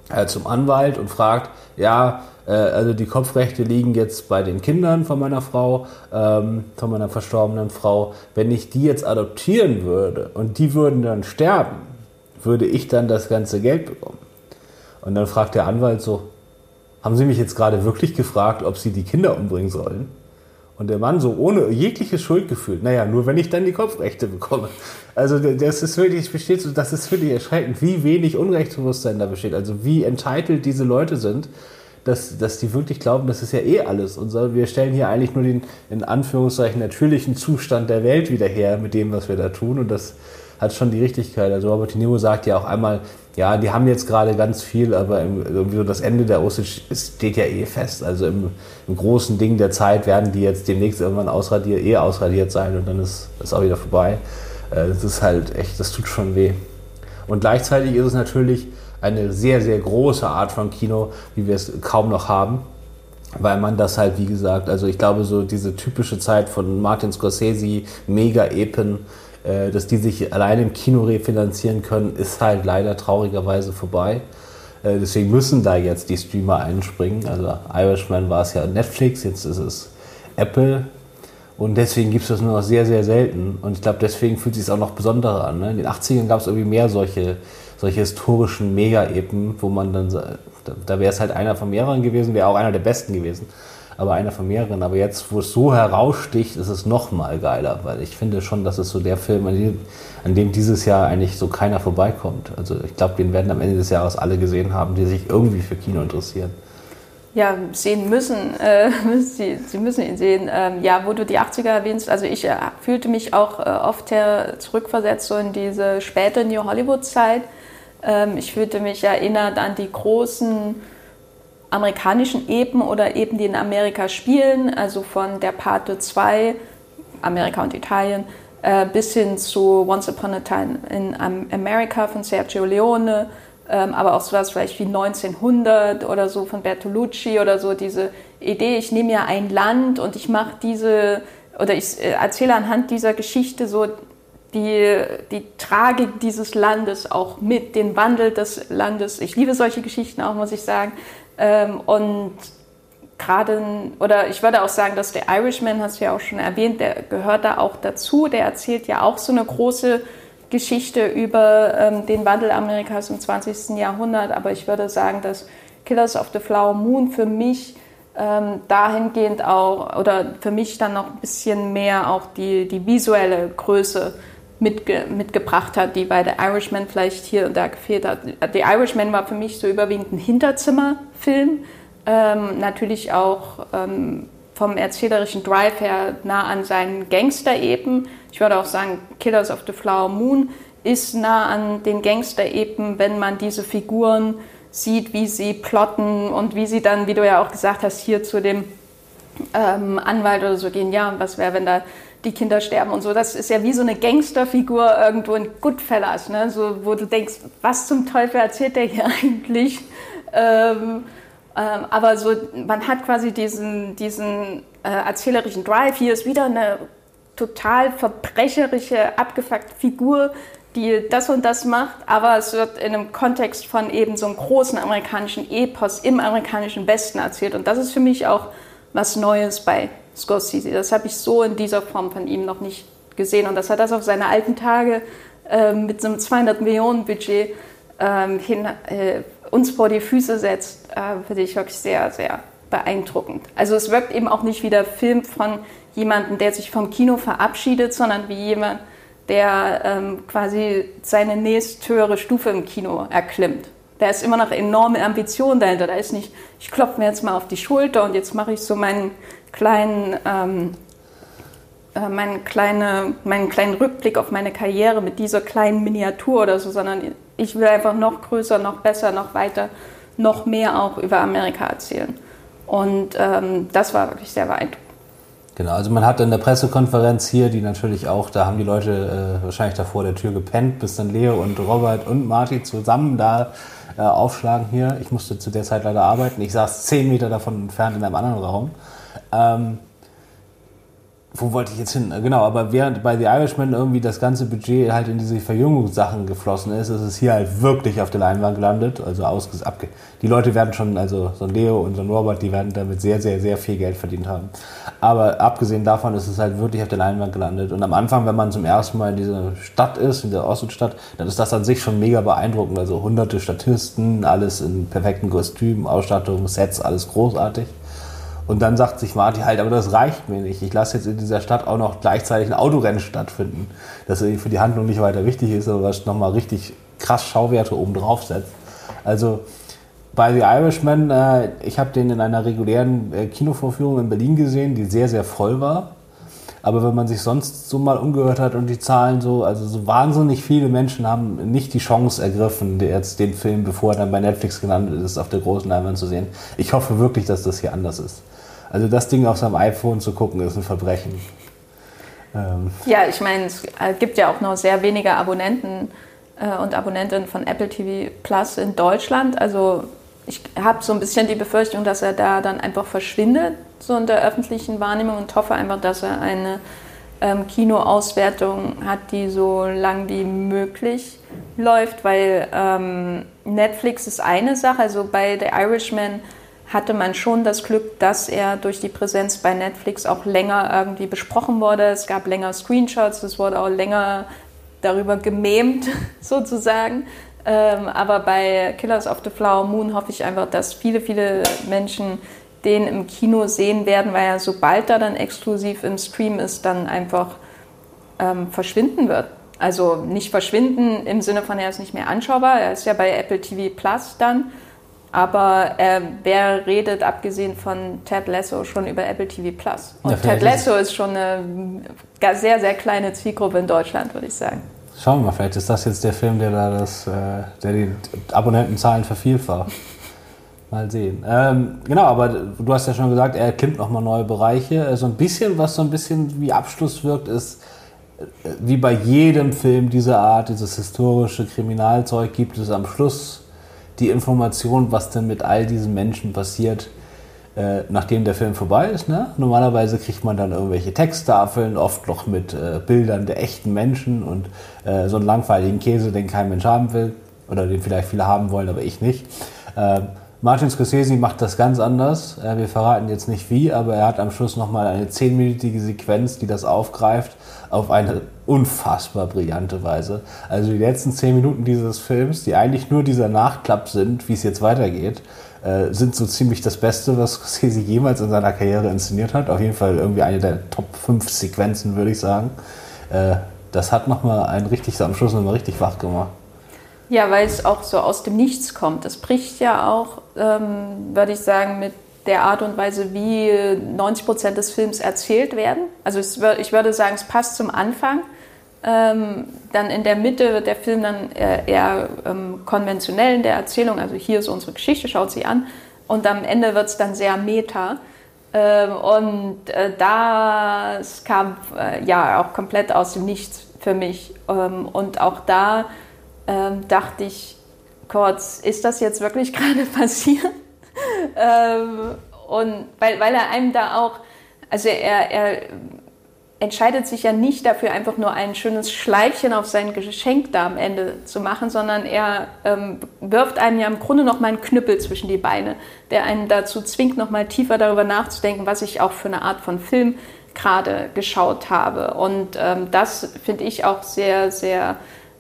äh, zum Anwalt und fragt, ja, äh, also die Kopfrechte liegen jetzt bei den Kindern von meiner Frau, ähm, von meiner verstorbenen Frau. Wenn ich die jetzt adoptieren würde und die würden dann sterben, würde ich dann das ganze Geld bekommen. Und dann fragt der Anwalt so, haben Sie mich jetzt gerade wirklich gefragt, ob Sie die Kinder umbringen sollen? Und der Mann so ohne jegliches Schuldgefühl, naja, nur wenn ich dann die Kopfrechte bekomme. Also das ist wirklich, besteht das ist wirklich erschreckend, wie wenig Unrechtsbewusstsein da besteht. Also wie entitled diese Leute sind, dass, dass die wirklich glauben, das ist ja eh alles. Und so, wir stellen hier eigentlich nur den, in Anführungszeichen, natürlichen Zustand der Welt wieder her mit dem, was wir da tun. Und das hat schon die Richtigkeit. Also Robert Niro sagt ja auch einmal, ja, die haben jetzt gerade ganz viel, aber irgendwie so das Ende der Osage steht ja eh fest. Also im, im, großen Ding der Zeit werden die jetzt demnächst irgendwann ausradiert, eh ausradiert sein und dann ist es auch wieder vorbei. Äh, das ist halt echt, das tut schon weh. Und gleichzeitig ist es natürlich eine sehr, sehr große Art von Kino, wie wir es kaum noch haben. Weil man das halt, wie gesagt, also ich glaube, so diese typische Zeit von Martin Scorsese, Mega-Epen, äh, dass die sich allein im Kino refinanzieren können, ist halt leider traurigerweise vorbei. Äh, deswegen müssen da jetzt die Streamer einspringen. Also Irishman war es ja Netflix, jetzt ist es Apple. Und deswegen gibt es das nur noch sehr, sehr selten. Und ich glaube, deswegen fühlt es sich auch noch besonderer an. Ne? In den 80ern gab es irgendwie mehr solche, solche historischen Mega-Epen, wo man dann, da, da wäre es halt einer von mehreren gewesen, wäre auch einer der besten gewesen aber einer von mehreren. Aber jetzt, wo es so heraussticht, ist es noch mal geiler, weil ich finde schon, dass es so der Film, an dem, an dem dieses Jahr eigentlich so keiner vorbeikommt. Also ich glaube, den werden am Ende des Jahres alle gesehen haben, die sich irgendwie für Kino interessieren. Ja, sehen müssen. Äh, sie, sie, müssen ihn sehen. Ähm, ja, wo du die 80er erwähnst, also ich äh, fühlte mich auch äh, oft zurückversetzt so in diese späte New Hollywood-Zeit. Ähm, ich fühlte mich erinnert an die großen amerikanischen Epen oder Epen, die in Amerika spielen, also von der Pate 2, Amerika und Italien, äh, bis hin zu Once Upon a Time in America von Sergio Leone, ähm, aber auch sowas vielleicht wie 1900 oder so von Bertolucci oder so, diese Idee, ich nehme ja ein Land und ich mache diese, oder ich äh, erzähle anhand dieser Geschichte so die, die Tragik dieses Landes auch mit, den Wandel des Landes. Ich liebe solche Geschichten auch, muss ich sagen. Ähm, und gerade, oder ich würde auch sagen, dass der Irishman, hast du ja auch schon erwähnt, der gehört da auch dazu. Der erzählt ja auch so eine große Geschichte über ähm, den Wandel Amerikas im 20. Jahrhundert. Aber ich würde sagen, dass Killers of the Flower Moon für mich ähm, dahingehend auch, oder für mich dann noch ein bisschen mehr auch die, die visuelle Größe mitge mitgebracht hat, die bei The Irishman vielleicht hier und da gefehlt hat. The Irishman war für mich so überwiegend ein Hinterzimmerfilm, ähm, natürlich auch ähm, vom erzählerischen Drive her nah an seinen Gangster-Epen. Ich würde auch sagen, Killers of the Flower Moon ist nah an den Gangster-Epen, wenn man diese Figuren sieht, wie sie plotten und wie sie dann, wie du ja auch gesagt hast, hier zu dem ähm, Anwalt oder so gehen. Ja, und was wäre, wenn da die Kinder sterben und so. Das ist ja wie so eine Gangsterfigur irgendwo in Goodfellas, ne? so, wo du denkst, was zum Teufel erzählt der hier eigentlich? Ähm, ähm, aber so, man hat quasi diesen, diesen äh, erzählerischen Drive. Hier ist wieder eine total verbrecherische, abgefuckte Figur, die das und das macht, aber es wird in einem Kontext von eben so einem großen amerikanischen Epos im amerikanischen Westen erzählt. Und das ist für mich auch was Neues bei Scorsese. Das habe ich so in dieser Form von ihm noch nicht gesehen. Und dass er das auf seine alten Tage äh, mit so einem 200 Millionen Budget äh, hin, äh, uns vor die Füße setzt, äh, finde ich wirklich sehr, sehr beeindruckend. Also es wirkt eben auch nicht wie der Film von jemandem, der sich vom Kino verabschiedet, sondern wie jemand, der ähm, quasi seine nächsthöhere Stufe im Kino erklimmt. Da ist immer noch enorme Ambition dahinter. Da ist nicht, ich klopfe mir jetzt mal auf die Schulter und jetzt mache ich so meinen kleinen, ähm, äh, meinen, kleine, meinen kleinen Rückblick auf meine Karriere mit dieser kleinen Miniatur oder so, sondern ich will einfach noch größer, noch besser, noch weiter, noch mehr auch über Amerika erzählen. Und ähm, das war wirklich sehr beeindruckend. Genau, also man hat in der Pressekonferenz hier, die natürlich auch, da haben die Leute äh, wahrscheinlich da vor der Tür gepennt, bis dann Leo und Robert und Martin zusammen da äh, aufschlagen hier. Ich musste zu der Zeit leider arbeiten. Ich saß zehn Meter davon entfernt in einem anderen Raum. Ähm, wo wollte ich jetzt hin? Genau, aber während bei The Irishman irgendwie das ganze Budget halt in diese Verjüngungssachen geflossen ist, ist es hier halt wirklich auf der Leinwand gelandet. Also ausges abge die Leute werden schon, also so ein Leo und so ein Robert, die werden damit sehr, sehr, sehr viel Geld verdient haben. Aber abgesehen davon ist es halt wirklich auf der Leinwand gelandet. Und am Anfang, wenn man zum ersten Mal in dieser Stadt ist, in der Oststadt, dann ist das an sich schon mega beeindruckend. Also hunderte Statisten, alles in perfekten Kostümen, Ausstattung, Sets, alles großartig. Und dann sagt sich Marty halt, aber das reicht mir nicht. Ich lasse jetzt in dieser Stadt auch noch gleichzeitig ein Autorennen stattfinden, das für die Handlung nicht weiter wichtig ist, aber was nochmal richtig krass Schauwerte oben drauf setzt. Also bei The Irishman, äh, ich habe den in einer regulären äh, Kinovorführung in Berlin gesehen, die sehr, sehr voll war. Aber wenn man sich sonst so mal umgehört hat und die Zahlen so, also so wahnsinnig viele Menschen haben nicht die Chance ergriffen, jetzt den Film, bevor er dann bei Netflix gelandet ist, auf der großen Leinwand zu sehen. Ich hoffe wirklich, dass das hier anders ist. Also das Ding auf seinem iPhone zu gucken, ist ein Verbrechen. Ähm. Ja, ich meine, es gibt ja auch noch sehr wenige Abonnenten äh, und Abonnentinnen von Apple TV Plus in Deutschland. Also ich habe so ein bisschen die Befürchtung, dass er da dann einfach verschwindet, so in der öffentlichen Wahrnehmung und hoffe einfach, dass er eine ähm, Kinoauswertung hat, die so lang wie möglich läuft, weil ähm, Netflix ist eine Sache, also bei The Irishman hatte man schon das Glück, dass er durch die Präsenz bei Netflix auch länger irgendwie besprochen wurde. Es gab länger Screenshots, es wurde auch länger darüber gememt, sozusagen. Ähm, aber bei Killers of the Flower Moon hoffe ich einfach, dass viele, viele Menschen den im Kino sehen werden, weil er sobald er dann exklusiv im Stream ist, dann einfach ähm, verschwinden wird. Also nicht verschwinden im Sinne von, er ist nicht mehr anschaubar, er ist ja bei Apple TV Plus dann, aber äh, wer redet abgesehen von Ted Lasso schon über Apple TV Plus? Und ja, Ted Lasso ist schon eine sehr, sehr kleine Zielgruppe in Deutschland, würde ich sagen. Schauen wir mal, vielleicht ist das jetzt der Film, der da das, äh, der die Abonnentenzahlen vervielfacht. Mal sehen. Ähm, genau, aber du hast ja schon gesagt, er erklimmt nochmal neue Bereiche. So ein bisschen, was so ein bisschen wie Abschluss wirkt, ist, äh, wie bei jedem Film dieser Art, dieses historische Kriminalzeug, gibt es am Schluss die Information, was denn mit all diesen Menschen passiert, äh, nachdem der Film vorbei ist. Ne? Normalerweise kriegt man dann irgendwelche Texttafeln, oft noch mit äh, Bildern der echten Menschen und äh, so einen langweiligen Käse, den kein Mensch haben will oder den vielleicht viele haben wollen, aber ich nicht. Ähm, Martin Scorsese macht das ganz anders. Äh, wir verraten jetzt nicht wie, aber er hat am Schluss nochmal eine zehnminütige Sequenz, die das aufgreift, auf eine unfassbar brillante Weise. Also die letzten zehn Minuten dieses Films, die eigentlich nur dieser Nachklapp sind, wie es jetzt weitergeht, äh, sind so ziemlich das Beste, was Scorsese jemals in seiner Karriere inszeniert hat. Auf jeden Fall irgendwie eine der Top 5 Sequenzen, würde ich sagen. Äh, das hat nochmal einen richtig, am Schluss nochmal richtig wach gemacht. Ja, weil es auch so aus dem Nichts kommt. Das bricht ja auch, ähm, würde ich sagen, mit der Art und Weise, wie 90 Prozent des Films erzählt werden. Also es, ich würde sagen, es passt zum Anfang. Ähm, dann in der Mitte wird der Film dann eher, eher ähm, konventionell in der Erzählung. Also hier ist unsere Geschichte, schaut sie an. Und am Ende wird es dann sehr meta. Ähm, und äh, das kam äh, ja auch komplett aus dem Nichts für mich. Ähm, und auch da ähm, dachte ich kurz, ist das jetzt wirklich gerade passiert? ähm, und weil, weil er einem da auch, also er, er entscheidet sich ja nicht dafür, einfach nur ein schönes Schleifchen auf sein Geschenk da am Ende zu machen, sondern er ähm, wirft einem ja im Grunde noch mal einen Knüppel zwischen die Beine, der einen dazu zwingt, noch mal tiefer darüber nachzudenken, was ich auch für eine Art von Film gerade geschaut habe. Und ähm, das finde ich auch sehr, sehr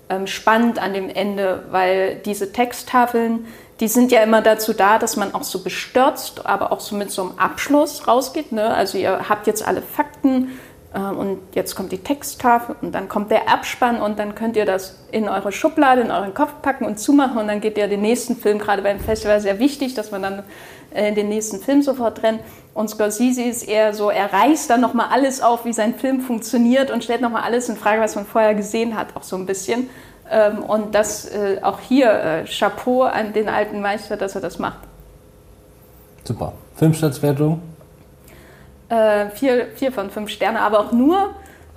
ähm, spannend an dem Ende, weil diese Texttafeln, die sind ja immer dazu da, dass man auch so bestürzt, aber auch so mit so einem Abschluss rausgeht. Ne? Also ihr habt jetzt alle Fakten und jetzt kommt die Texttafel und dann kommt der Abspann und dann könnt ihr das in eure Schublade, in euren Kopf packen und zumachen und dann geht ihr den nächsten Film, gerade beim Festival sehr wichtig, dass man dann äh, den nächsten Film sofort rennt. Und Scorsese ist eher so, er reißt dann nochmal alles auf, wie sein Film funktioniert und stellt nochmal alles in Frage, was man vorher gesehen hat, auch so ein bisschen. Ähm, und das äh, auch hier äh, Chapeau an den alten Meister, dass er das macht. Super. Filmstaatswertung? Äh, vier, vier von fünf Sterne, aber auch nur,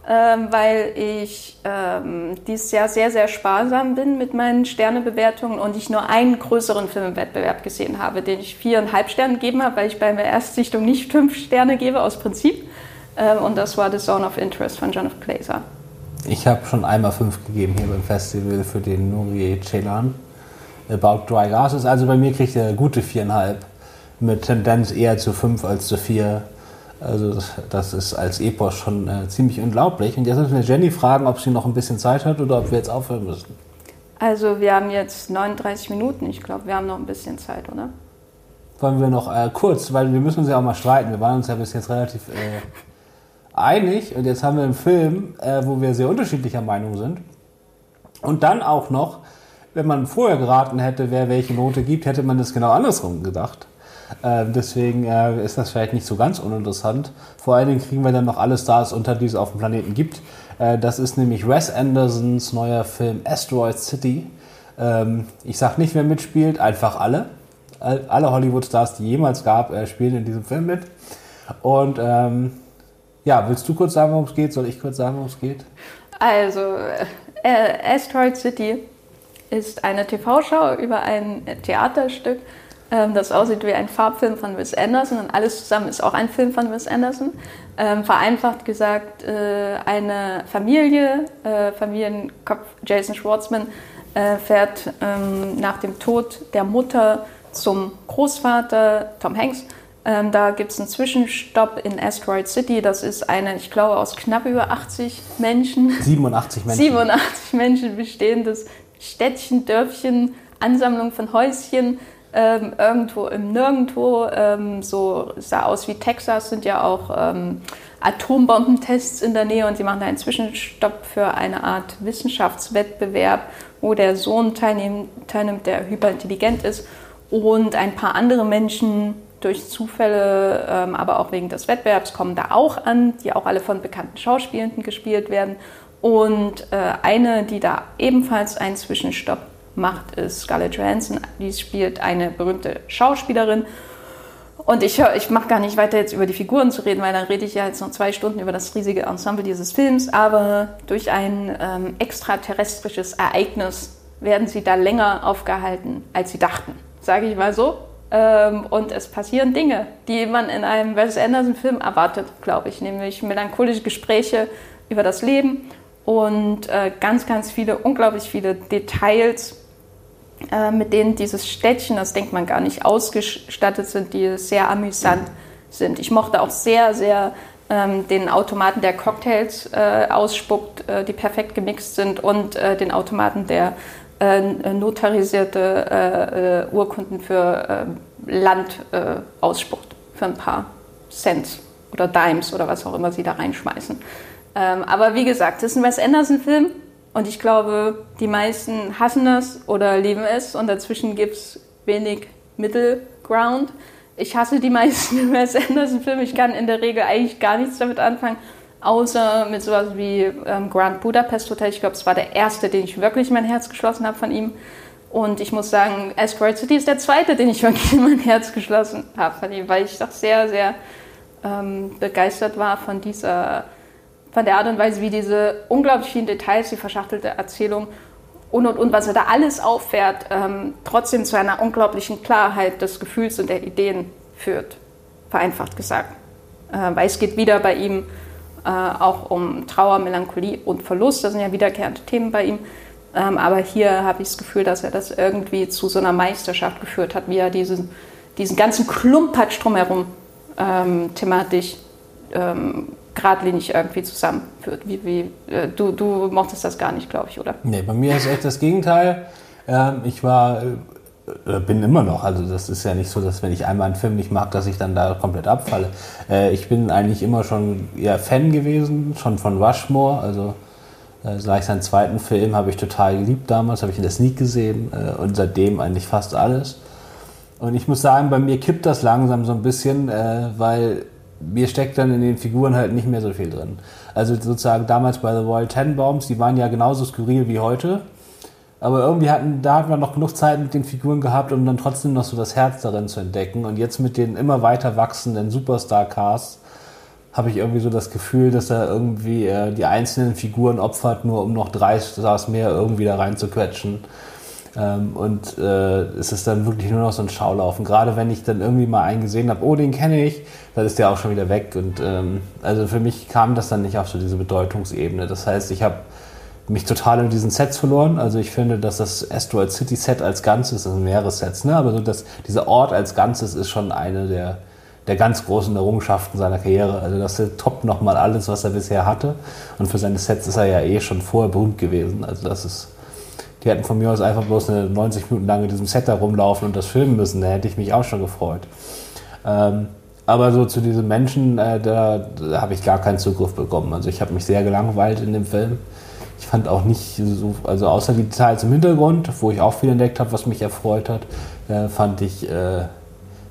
ähm, weil ich ähm, dieses Jahr sehr, sehr sparsam bin mit meinen Sternebewertungen und ich nur einen größeren Film im Wettbewerb gesehen habe, den ich viereinhalb Sterne gegeben habe, weil ich bei der Erstsichtung nicht fünf Sterne gebe aus Prinzip. Ähm, und das war The Zone of Interest von Jonathan Glazer. Ich habe schon einmal fünf gegeben hier beim Festival für den Nuri Celan. About Dry Gases. Also bei mir kriegt er gute viereinhalb. Mit Tendenz eher zu fünf als zu vier. Also das ist als Epos schon äh, ziemlich unglaublich. Und jetzt müssen wir Jenny fragen, ob sie noch ein bisschen Zeit hat oder ob wir jetzt aufhören müssen. Also wir haben jetzt 39 Minuten. Ich glaube, wir haben noch ein bisschen Zeit, oder? Wollen wir noch äh, kurz, weil wir müssen uns ja auch mal streiten. Wir waren uns ja bis jetzt relativ äh, einig und jetzt haben wir einen Film, äh, wo wir sehr unterschiedlicher Meinung sind. Und dann auch noch, wenn man vorher geraten hätte, wer welche Note gibt, hätte man das genau andersrum gedacht. Äh, deswegen äh, ist das vielleicht nicht so ganz uninteressant. Vor allen Dingen kriegen wir dann noch alle Stars unter, die es auf dem Planeten gibt. Äh, das ist nämlich Wes Andersons neuer Film Asteroid City. Ähm, ich sage nicht, wer mitspielt, einfach alle. Alle Hollywood-Stars, die jemals gab, äh, spielen in diesem Film mit. Und ähm, ja, willst du kurz sagen, worum es geht? Soll ich kurz sagen, worum es geht? Also, äh, Asteroid City ist eine TV-Show über ein Theaterstück, ähm, das aussieht wie ein Farbfilm von Wes Anderson und alles zusammen ist auch ein Film von Wes Anderson. Ähm, vereinfacht gesagt, äh, eine Familie, äh, Familienkopf Jason Schwartzman, äh, fährt ähm, nach dem Tod der Mutter zum Großvater Tom Hanks. Ähm, da gibt es einen Zwischenstopp in Asteroid City. Das ist eine, ich glaube, aus knapp über 80 Menschen. 87 Menschen. 87 Menschen bestehendes Städtchen, Dörfchen, Ansammlung von Häuschen ähm, irgendwo im Nirgendwo. Ähm, so sah aus wie Texas, sind ja auch ähm, Atombombentests in der Nähe und sie machen da einen Zwischenstopp für eine Art Wissenschaftswettbewerb, wo der Sohn teilnimmt, teilnimmt der hyperintelligent ist und ein paar andere Menschen durch Zufälle, ähm, aber auch wegen des Wettbewerbs kommen da auch an, die auch alle von bekannten Schauspielenden gespielt werden. Und äh, eine, die da ebenfalls einen Zwischenstopp macht, ist Scarlett Johansson. Die spielt eine berühmte Schauspielerin. Und ich, ich mache gar nicht weiter jetzt über die Figuren zu reden, weil dann rede ich ja jetzt noch zwei Stunden über das riesige Ensemble dieses Films. Aber durch ein ähm, extraterrestrisches Ereignis werden sie da länger aufgehalten, als sie dachten. Sage ich mal so. Ähm, und es passieren Dinge, die man in einem Wes Anderson-Film erwartet, glaube ich. Nämlich melancholische Gespräche über das Leben und äh, ganz, ganz viele, unglaublich viele Details äh, mit denen dieses Städtchen, das denkt man gar nicht, ausgestattet sind, die sehr amüsant sind. Ich mochte auch sehr, sehr ähm, den Automaten, der Cocktails äh, ausspuckt, äh, die perfekt gemixt sind und äh, den Automaten, der äh, notarisierte äh, Urkunden für Land ausspuckt, für ein paar Cents oder Dimes oder was auch immer sie da reinschmeißen. Ähm, aber wie gesagt, das ist ein Wes Anderson-Film und ich glaube, die meisten hassen das oder lieben es und dazwischen gibt es wenig Middle-Ground. Ich hasse die meisten Wes Anderson-Filme. Ich kann in der Regel eigentlich gar nichts damit anfangen, außer mit sowas wie ähm, Grand Budapest Hotel. Ich glaube, es war der erste, den ich wirklich mein Herz geschlossen habe von ihm. Und ich muss sagen, Asteroid City ist der zweite, den ich wirklich in mein Herz geschlossen habe von ihm, weil ich doch sehr, sehr ähm, begeistert war von dieser von der Art und Weise, wie diese unglaublich vielen Details, die verschachtelte Erzählung und und und, was er da alles auffährt, ähm, trotzdem zu einer unglaublichen Klarheit des Gefühls und der Ideen führt, vereinfacht gesagt. Äh, weil es geht wieder bei ihm äh, auch um Trauer, Melancholie und Verlust, das sind ja wiederkehrende Themen bei ihm. Ähm, aber hier habe ich das Gefühl, dass er das irgendwie zu so einer Meisterschaft geführt hat, wie er diesen, diesen ganzen Klumpatsch drumherum ähm, thematisch ähm, geradlinig irgendwie zusammenführt. Wie, wie, äh, du, du mochtest das gar nicht, glaube ich, oder? Nee, bei mir ist echt das Gegenteil. Ähm, ich war, äh, bin immer noch, also das ist ja nicht so, dass wenn ich einmal einen Film nicht mag, dass ich dann da komplett abfalle. Äh, ich bin eigentlich immer schon eher Fan gewesen, schon von Rushmore, also äh, gleich seinen zweiten Film habe ich total geliebt damals, habe ich in der Sneak gesehen äh, und seitdem eigentlich fast alles. Und ich muss sagen, bei mir kippt das langsam so ein bisschen, äh, weil mir steckt dann in den Figuren halt nicht mehr so viel drin. Also sozusagen damals bei The Royal Tenenbaums, die waren ja genauso skurril wie heute. Aber irgendwie hatten, da hat man noch genug Zeit mit den Figuren gehabt, um dann trotzdem noch so das Herz darin zu entdecken. Und jetzt mit den immer weiter wachsenden Superstar-Casts habe ich irgendwie so das Gefühl, dass er irgendwie äh, die einzelnen Figuren opfert, nur um noch drei Stars mehr irgendwie da reinzuquetschen. Ähm, und äh, es ist dann wirklich nur noch so ein Schaulaufen. Gerade wenn ich dann irgendwie mal einen gesehen habe, oh, den kenne ich, dann ist der auch schon wieder weg. Und ähm, also für mich kam das dann nicht auf so diese Bedeutungsebene. Das heißt, ich habe mich total in diesen Sets verloren. Also ich finde, dass das Asteroid City Set als Ganzes, das sind mehrere Sets, ne? aber so das, dieser Ort als Ganzes ist schon eine der, der ganz großen Errungenschaften seiner Karriere. Also das toppt nochmal alles, was er bisher hatte. Und für seine Sets ist er ja eh schon vorher berühmt gewesen. Also das ist die hätten von mir aus einfach bloß eine 90 Minuten lang in diesem Set da rumlaufen und das filmen müssen. Da hätte ich mich auch schon gefreut. Ähm, aber so zu diesen Menschen, äh, da, da habe ich gar keinen Zugriff bekommen. Also ich habe mich sehr gelangweilt in dem Film. Ich fand auch nicht so, also außer die Details im Hintergrund, wo ich auch viel entdeckt habe, was mich erfreut hat, äh, fand ich äh,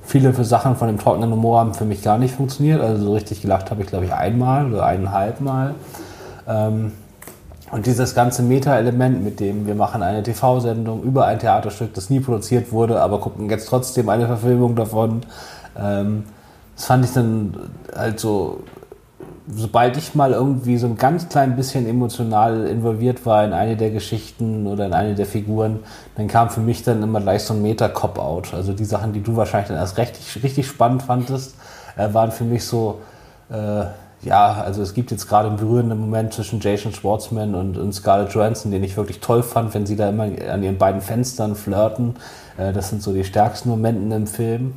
viele Sachen von dem trockenen Humor haben für mich gar nicht funktioniert. Also so richtig gelacht habe ich, glaube ich, einmal oder eineinhalb Mal. Ähm, und dieses ganze Meta-Element, mit dem wir machen eine TV-Sendung über ein Theaterstück, das nie produziert wurde, aber gucken jetzt trotzdem eine Verfilmung davon, ähm, das fand ich dann halt so, sobald ich mal irgendwie so ein ganz klein bisschen emotional involviert war in eine der Geschichten oder in eine der Figuren, dann kam für mich dann immer gleich so ein Meta-Cop-Out. Also die Sachen, die du wahrscheinlich dann erst richtig, richtig spannend fandest, äh, waren für mich so, äh, ja, also es gibt jetzt gerade einen berührenden Moment zwischen Jason Schwartzman und, und Scarlett Johansson, den ich wirklich toll fand, wenn sie da immer an ihren beiden Fenstern flirten. Äh, das sind so die stärksten Momente im Film.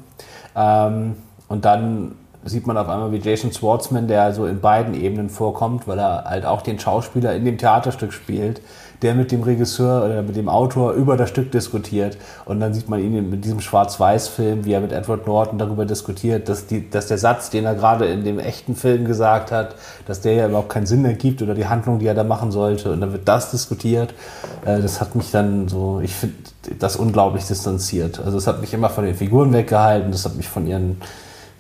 Ähm, und dann sieht man auf einmal, wie Jason Schwartzman, der so in beiden Ebenen vorkommt, weil er halt auch den Schauspieler in dem Theaterstück spielt, der mit dem Regisseur oder mit dem Autor über das Stück diskutiert. Und dann sieht man ihn mit diesem Schwarz-Weiß-Film, wie er mit Edward Norton darüber diskutiert, dass, die, dass der Satz, den er gerade in dem echten Film gesagt hat, dass der ja überhaupt keinen Sinn ergibt oder die Handlung, die er da machen sollte. Und dann wird das diskutiert. Äh, das hat mich dann so, ich finde das unglaublich distanziert. Also es hat mich immer von den Figuren weggehalten, das hat mich von ihren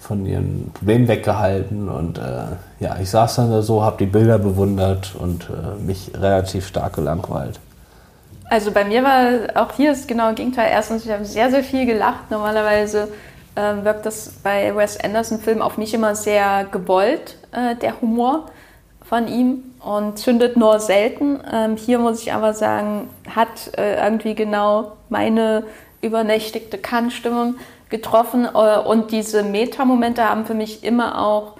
von ihren Problemen weggehalten und äh, ja, ich saß dann da so, habe die Bilder bewundert und äh, mich relativ stark gelangweilt. Also bei mir war auch hier das genaue Gegenteil. Erstens, ich habe sehr, sehr viel gelacht. Normalerweise äh, wirkt das bei Wes Anderson-Filmen auf mich immer sehr gewollt, äh, der Humor von ihm und zündet nur selten. Ähm, hier muss ich aber sagen, hat äh, irgendwie genau meine übernächtigte Kann-Stimmung getroffen äh, und diese Meta-Momente haben für mich immer auch,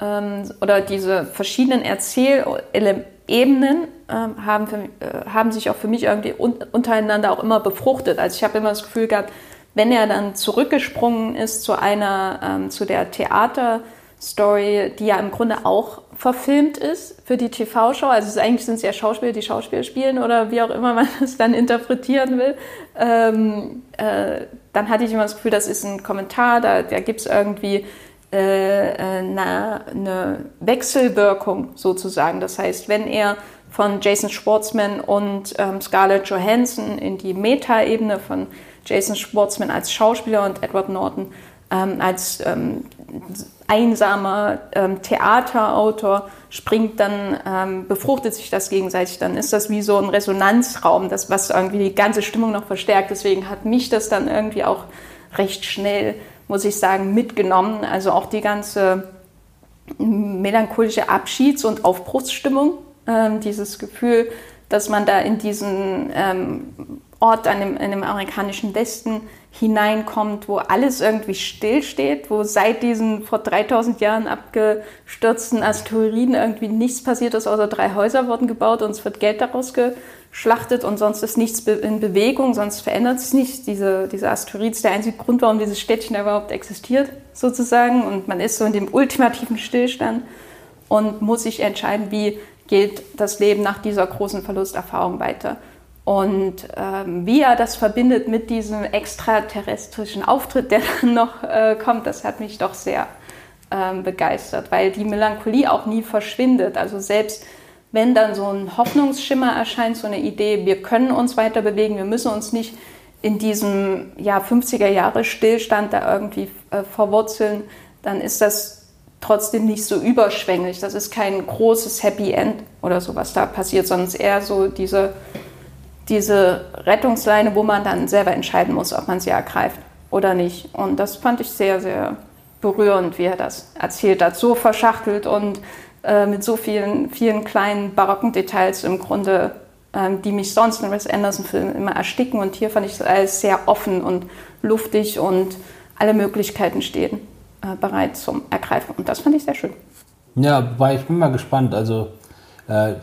ähm, oder diese verschiedenen Erzählebenen ähm, haben, für, äh, haben sich auch für mich irgendwie untereinander auch immer befruchtet. Also ich habe immer das Gefühl gehabt, wenn er dann zurückgesprungen ist zu einer, ähm, zu der Theaterstory, die ja im Grunde auch verfilmt ist für die TV-Show. Also eigentlich sind es ja Schauspieler, die Schauspieler spielen oder wie auch immer man es dann interpretieren will. Ähm, äh, dann hatte ich immer das Gefühl, das ist ein Kommentar, da, da gibt es irgendwie äh, eine, äh, eine Wechselwirkung sozusagen. Das heißt, wenn er von Jason Schwartzman und ähm, Scarlett Johansson in die Meta-Ebene von Jason Schwartzman als Schauspieler und Edward Norton ähm, als ähm, einsamer ähm, Theaterautor springt, dann ähm, befruchtet sich das gegenseitig. Dann ist das wie so ein Resonanzraum, das, was irgendwie die ganze Stimmung noch verstärkt. Deswegen hat mich das dann irgendwie auch recht schnell, muss ich sagen, mitgenommen. Also auch die ganze melancholische Abschieds- und Aufbruchsstimmung, ähm, dieses Gefühl, dass man da in diesen ähm, Ort an dem, in dem amerikanischen Westen hineinkommt, wo alles irgendwie stillsteht, wo seit diesen vor 3000 Jahren abgestürzten Asteroiden irgendwie nichts passiert ist, außer drei Häuser wurden gebaut und es wird Geld daraus geschlachtet und sonst ist nichts in Bewegung, sonst verändert sich nichts. Diese, dieser Asteroid ist der einzige Grund, warum dieses Städtchen überhaupt existiert, sozusagen. Und man ist so in dem ultimativen Stillstand und muss sich entscheiden, wie geht das Leben nach dieser großen Verlusterfahrung weiter. Und ähm, wie er das verbindet mit diesem extraterrestrischen Auftritt, der dann noch äh, kommt, das hat mich doch sehr ähm, begeistert, weil die Melancholie auch nie verschwindet. Also selbst wenn dann so ein Hoffnungsschimmer erscheint, so eine Idee, wir können uns weiter bewegen, wir müssen uns nicht in diesem ja, 50er Jahre Stillstand da irgendwie äh, verwurzeln, dann ist das trotzdem nicht so überschwänglich. Das ist kein großes Happy End oder so, was da passiert, sondern eher so diese diese Rettungsleine, wo man dann selber entscheiden muss, ob man sie ergreift oder nicht. Und das fand ich sehr, sehr berührend, wie er das erzählt hat. So verschachtelt und äh, mit so vielen, vielen kleinen barocken Details im Grunde ähm, die mich sonst in Wes Anderson-Filmen immer ersticken. Und hier fand ich es alles sehr offen und luftig und alle Möglichkeiten stehen äh, bereit zum Ergreifen. Und das fand ich sehr schön. Ja, wobei ich bin mal gespannt. Also äh,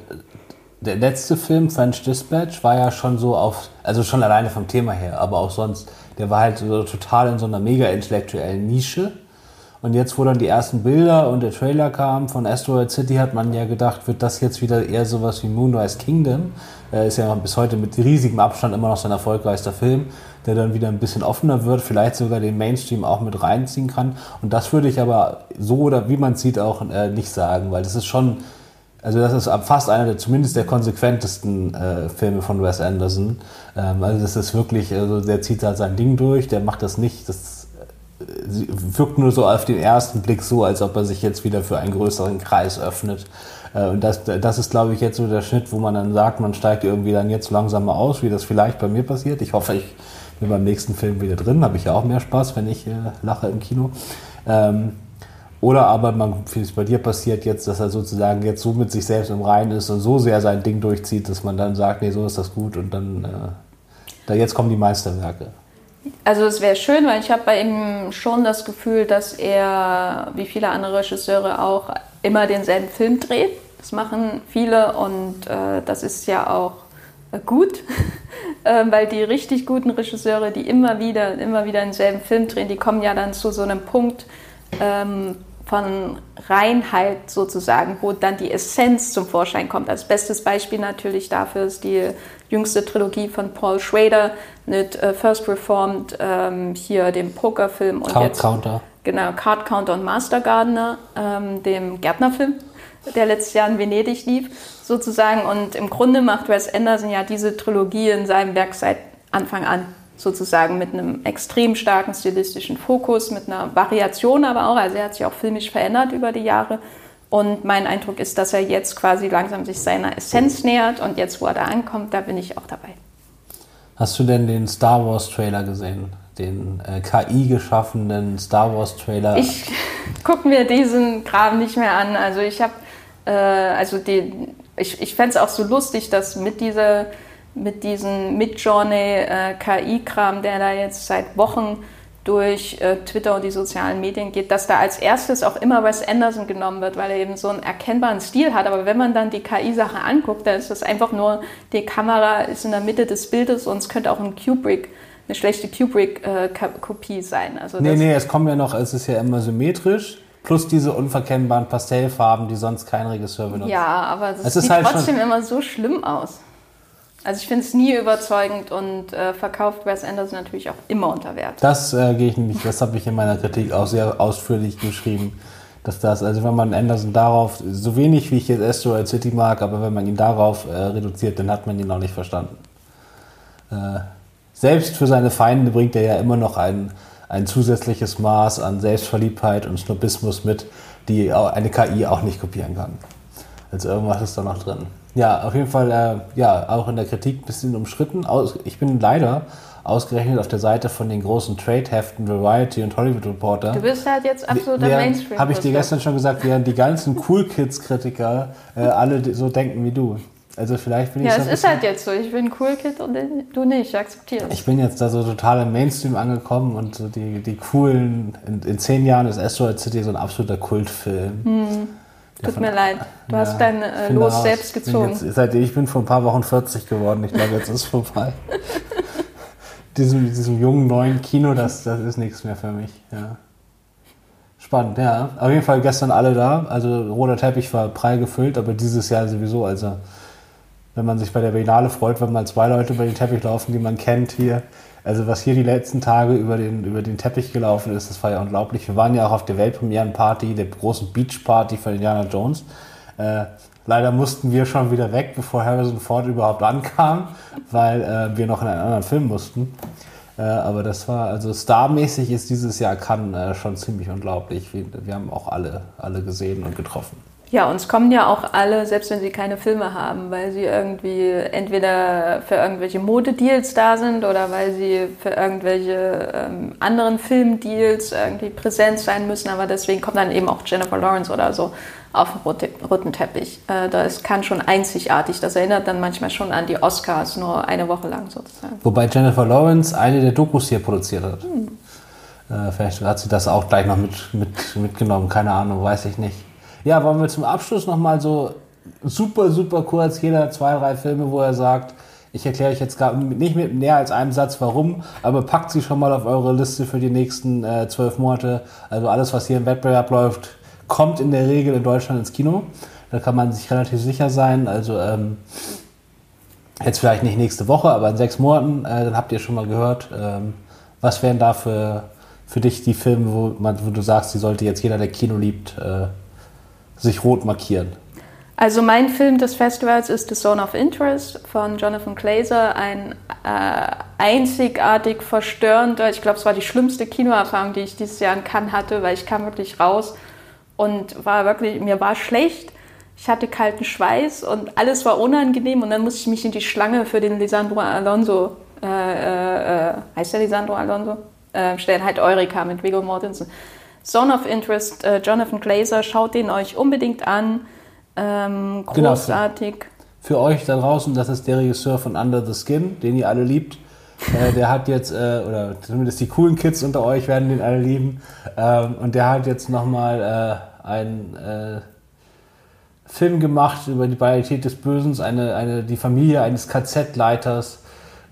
der letzte Film, French Dispatch, war ja schon so auf, also schon alleine vom Thema her, aber auch sonst, der war halt so total in so einer mega intellektuellen Nische. Und jetzt, wo dann die ersten Bilder und der Trailer kam von Asteroid City, hat man ja gedacht, wird das jetzt wieder eher sowas wie Moonrise Kingdom. Äh, ist ja bis heute mit riesigem Abstand immer noch sein erfolgreichster Film, der dann wieder ein bisschen offener wird, vielleicht sogar den Mainstream auch mit reinziehen kann. Und das würde ich aber so oder wie man sieht auch äh, nicht sagen, weil das ist schon also das ist fast einer der zumindest der konsequentesten äh, Filme von Wes Anderson. Ähm, also das ist wirklich, also der zieht halt sein Ding durch, der macht das nicht, das äh, wirkt nur so auf den ersten Blick so, als ob er sich jetzt wieder für einen größeren Kreis öffnet. Äh, und das, das ist, glaube ich, jetzt so der Schnitt, wo man dann sagt, man steigt irgendwie dann jetzt langsamer aus, wie das vielleicht bei mir passiert. Ich hoffe, ich bin beim nächsten Film wieder drin, habe ich ja auch mehr Spaß, wenn ich äh, lache im Kino. Ähm, oder aber man, wie es bei dir passiert jetzt, dass er sozusagen jetzt so mit sich selbst im Reinen ist und so sehr sein Ding durchzieht, dass man dann sagt, nee, so ist das gut und dann, äh, da jetzt kommen die Meisterwerke. Also es wäre schön, weil ich habe bei ihm schon das Gefühl, dass er, wie viele andere Regisseure auch, immer denselben Film dreht. Das machen viele und äh, das ist ja auch äh, gut, äh, weil die richtig guten Regisseure, die immer wieder, immer wieder denselben Film drehen, die kommen ja dann zu so einem Punkt, ähm, von Reinheit sozusagen, wo dann die Essenz zum Vorschein kommt. Als bestes Beispiel natürlich dafür ist die jüngste Trilogie von Paul Schrader mit äh, First Reformed, ähm, hier dem Pokerfilm und Card jetzt, Counter. Genau, Card Counter und Master Gardener, ähm, dem Gärtnerfilm, der letztes Jahr in Venedig lief, sozusagen. Und im Grunde macht Wes Anderson ja diese Trilogie in seinem Werk seit Anfang an sozusagen mit einem extrem starken stilistischen Fokus, mit einer Variation aber auch. Also er hat sich auch filmisch verändert über die Jahre. Und mein Eindruck ist, dass er jetzt quasi langsam sich seiner Essenz nähert und jetzt, wo er da ankommt, da bin ich auch dabei. Hast du denn den Star Wars Trailer gesehen? Den äh, KI geschaffenen Star Wars Trailer? Ich gucke mir diesen Kram nicht mehr an. Also ich habe, äh, also die, ich, ich fände es auch so lustig, dass mit dieser mit diesem Midjourney-KI-Kram, äh, der da jetzt seit Wochen durch äh, Twitter und die sozialen Medien geht, dass da als erstes auch immer Wes Anderson genommen wird, weil er eben so einen erkennbaren Stil hat. Aber wenn man dann die KI-Sache anguckt, dann ist das einfach nur, die Kamera ist in der Mitte des Bildes und es könnte auch ein Kubrick, eine schlechte Kubrick-Kopie sein. Also nee, nee, es kommt ja noch, es ist ja immer symmetrisch. Plus diese unverkennbaren Pastellfarben, die sonst kein Regisseur benutzt. Ja, aber das sieht halt trotzdem immer so schlimm aus. Also ich finde es nie überzeugend und äh, verkauft Wes Anderson natürlich auch immer unter Wert. Das äh, gehe ich nicht, das habe ich in meiner Kritik auch sehr ausführlich geschrieben. Dass das, also wenn man Anderson darauf, so wenig wie ich jetzt Asteroid City mag, aber wenn man ihn darauf äh, reduziert, dann hat man ihn noch nicht verstanden. Äh, selbst für seine Feinde bringt er ja immer noch ein, ein zusätzliches Maß an Selbstverliebtheit und Snobismus mit, die eine KI auch nicht kopieren kann. Also irgendwas ist da noch drin. Ja, auf jeden Fall, äh, ja, auch in der Kritik ein bisschen umschritten. Aus, ich bin leider ausgerechnet auf der Seite von den großen Trade-Heften Variety und Hollywood Reporter. Du bist halt jetzt absoluter Mainstream. Habe ich dir gestern schon gesagt, während die ganzen Cool Kids-Kritiker äh, alle so denken wie du. Also vielleicht bin ich Ja, es ist halt jetzt so. Ich bin Cool Kid und du nicht. Ich akzeptiere es. Ich bin jetzt da so total im Mainstream angekommen und so die, die coolen, in, in zehn Jahren ist Asteroid City so ein absoluter Kultfilm. Hm. Tut mir leid, du ja, hast dein äh, Los raus. selbst gezogen. Jetzt, seitdem ich bin vor ein paar Wochen 40 geworden. Ich glaube, jetzt ist es vorbei. diesem, diesem jungen neuen Kino, das, das ist nichts mehr für mich. Ja. Spannend, ja. Auf jeden Fall gestern alle da. Also roter Teppich war prall gefüllt, aber dieses Jahr sowieso. Also wenn man sich bei der Biennale freut, wenn mal zwei Leute über den Teppich laufen, die man kennt hier. Also was hier die letzten Tage über den, über den Teppich gelaufen ist, das war ja unglaublich. Wir waren ja auch auf der Weltpremierenparty, der großen Beachparty von Indiana Jones. Äh, leider mussten wir schon wieder weg, bevor Harrison Ford überhaupt ankam, weil äh, wir noch in einen anderen Film mussten. Äh, aber das war, also starmäßig ist dieses Jahr Cannes äh, schon ziemlich unglaublich. Wir, wir, haben auch alle, alle gesehen und getroffen. Ja, und es kommen ja auch alle, selbst wenn sie keine Filme haben, weil sie irgendwie entweder für irgendwelche Modedeals da sind oder weil sie für irgendwelche ähm, anderen Filmdeals irgendwie präsent sein müssen. Aber deswegen kommt dann eben auch Jennifer Lawrence oder so auf den roten Teppich. Äh, das kann schon einzigartig. Das erinnert dann manchmal schon an die Oscars, nur eine Woche lang sozusagen. Wobei Jennifer Lawrence eine der Dokus hier produziert hat. Hm. Äh, vielleicht hat sie das auch gleich noch mit, mit, mitgenommen, keine Ahnung, weiß ich nicht. Ja, wollen wir zum Abschluss nochmal so super, super kurz, jeder zwei, drei Filme, wo er sagt, ich erkläre euch jetzt gar nicht mit mehr als einem Satz, warum, aber packt sie schon mal auf eure Liste für die nächsten äh, zwölf Monate. Also alles, was hier im Wettbewerb läuft, kommt in der Regel in Deutschland ins Kino. Da kann man sich relativ sicher sein. Also ähm, jetzt vielleicht nicht nächste Woche, aber in sechs Monaten, äh, dann habt ihr schon mal gehört. Ähm, was wären da für, für dich die Filme, wo, man, wo du sagst, die sollte jetzt jeder, der Kino liebt, äh, sich rot markieren? Also mein Film des Festivals ist The Zone of Interest von Jonathan Glazer, ein äh, einzigartig verstörender, ich glaube, es war die schlimmste Kinoerfahrung, die ich dieses Jahr in Cannes hatte, weil ich kam wirklich raus und war wirklich, mir war schlecht, ich hatte kalten Schweiß und alles war unangenehm und dann musste ich mich in die Schlange für den Lisandro Alonso, äh, äh, äh heißt der Lisandro Alonso? Äh, stellen, halt Eureka mit Viggo Mortensen. Zone of Interest, äh, Jonathan Glazer, schaut den euch unbedingt an. Ähm, großartig. Genau, für, für, euch da draußen, das ist der Regisseur von Under the Skin, den ihr alle liebt. äh, der hat jetzt, äh, oder zumindest die coolen Kids unter euch werden den alle lieben. Ähm, und der hat jetzt nochmal äh, einen äh, Film gemacht über die Banalität des Bösen, eine, eine, die Familie eines KZ-Leiters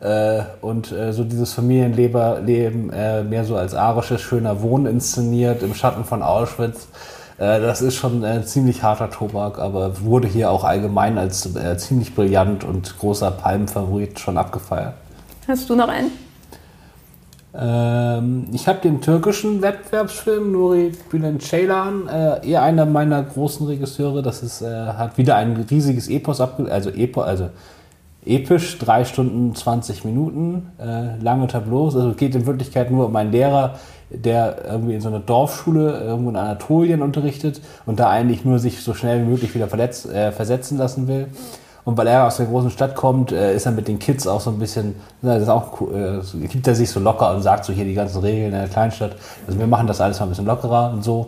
äh, und äh, so dieses Familienleben äh, mehr so als arisches schöner Wohn inszeniert im Schatten von Auschwitz. Äh, das ist schon ein ziemlich harter Tobak, aber wurde hier auch allgemein als äh, ziemlich brillant und großer Palmenfavorit schon abgefeiert. Hast du noch einen? Ähm, ich habe den türkischen Wettbewerbsfilm Nuri Bülent Ceylan, äh, eher einer meiner großen Regisseure. Das ist, äh, hat wieder ein riesiges Epos abge also Epo, also episch, drei Stunden 20 Minuten, äh, lange Tableaus. Also es geht in Wirklichkeit nur um einen Lehrer, der irgendwie in so einer Dorfschule irgendwo in Anatolien unterrichtet und da eigentlich nur sich so schnell wie möglich wieder verletz, äh, versetzen lassen will. Und weil er aus der großen Stadt kommt, äh, ist er mit den Kids auch so ein bisschen, das ist auch, äh, gibt er sich so locker und sagt so hier die ganzen Regeln in der Kleinstadt. Also wir machen das alles mal ein bisschen lockerer und so.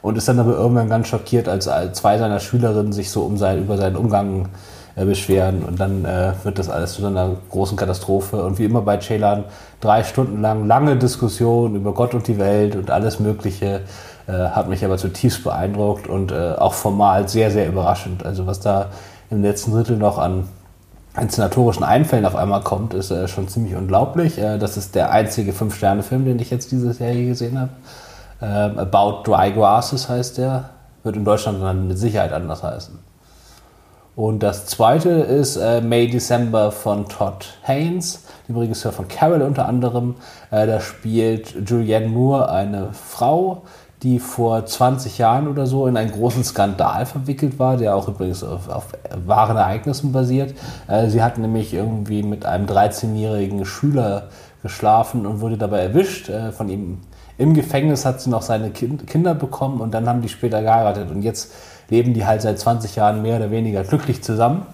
Und ist dann aber irgendwann ganz schockiert, als, als zwei seiner Schülerinnen sich so um sein, über seinen Umgang äh, beschweren und dann äh, wird das alles zu einer großen Katastrophe. Und wie immer bei Ceylan, drei Stunden lang lange Diskussion über Gott und die Welt und alles Mögliche, äh, hat mich aber zutiefst beeindruckt und äh, auch formal sehr, sehr überraschend. Also was da im letzten Drittel noch an inszenatorischen Einfällen auf einmal kommt, ist äh, schon ziemlich unglaublich. Äh, das ist der einzige Fünf-Sterne-Film, den ich jetzt diese Serie gesehen habe. Ähm, About Dry Grasses heißt der. Wird in Deutschland dann mit Sicherheit anders heißen. Und das zweite ist äh, May December von Todd Haynes, dem Regisseur von Carol unter anderem. Äh, da spielt Julianne Moore eine Frau, die vor 20 Jahren oder so in einen großen Skandal verwickelt war, der auch übrigens auf, auf wahren Ereignissen basiert. Äh, sie hat nämlich irgendwie mit einem 13-jährigen Schüler geschlafen und wurde dabei erwischt. Äh, von ihm im Gefängnis hat sie noch seine kind Kinder bekommen und dann haben die später geheiratet. Und jetzt leben die halt seit 20 Jahren mehr oder weniger glücklich zusammen.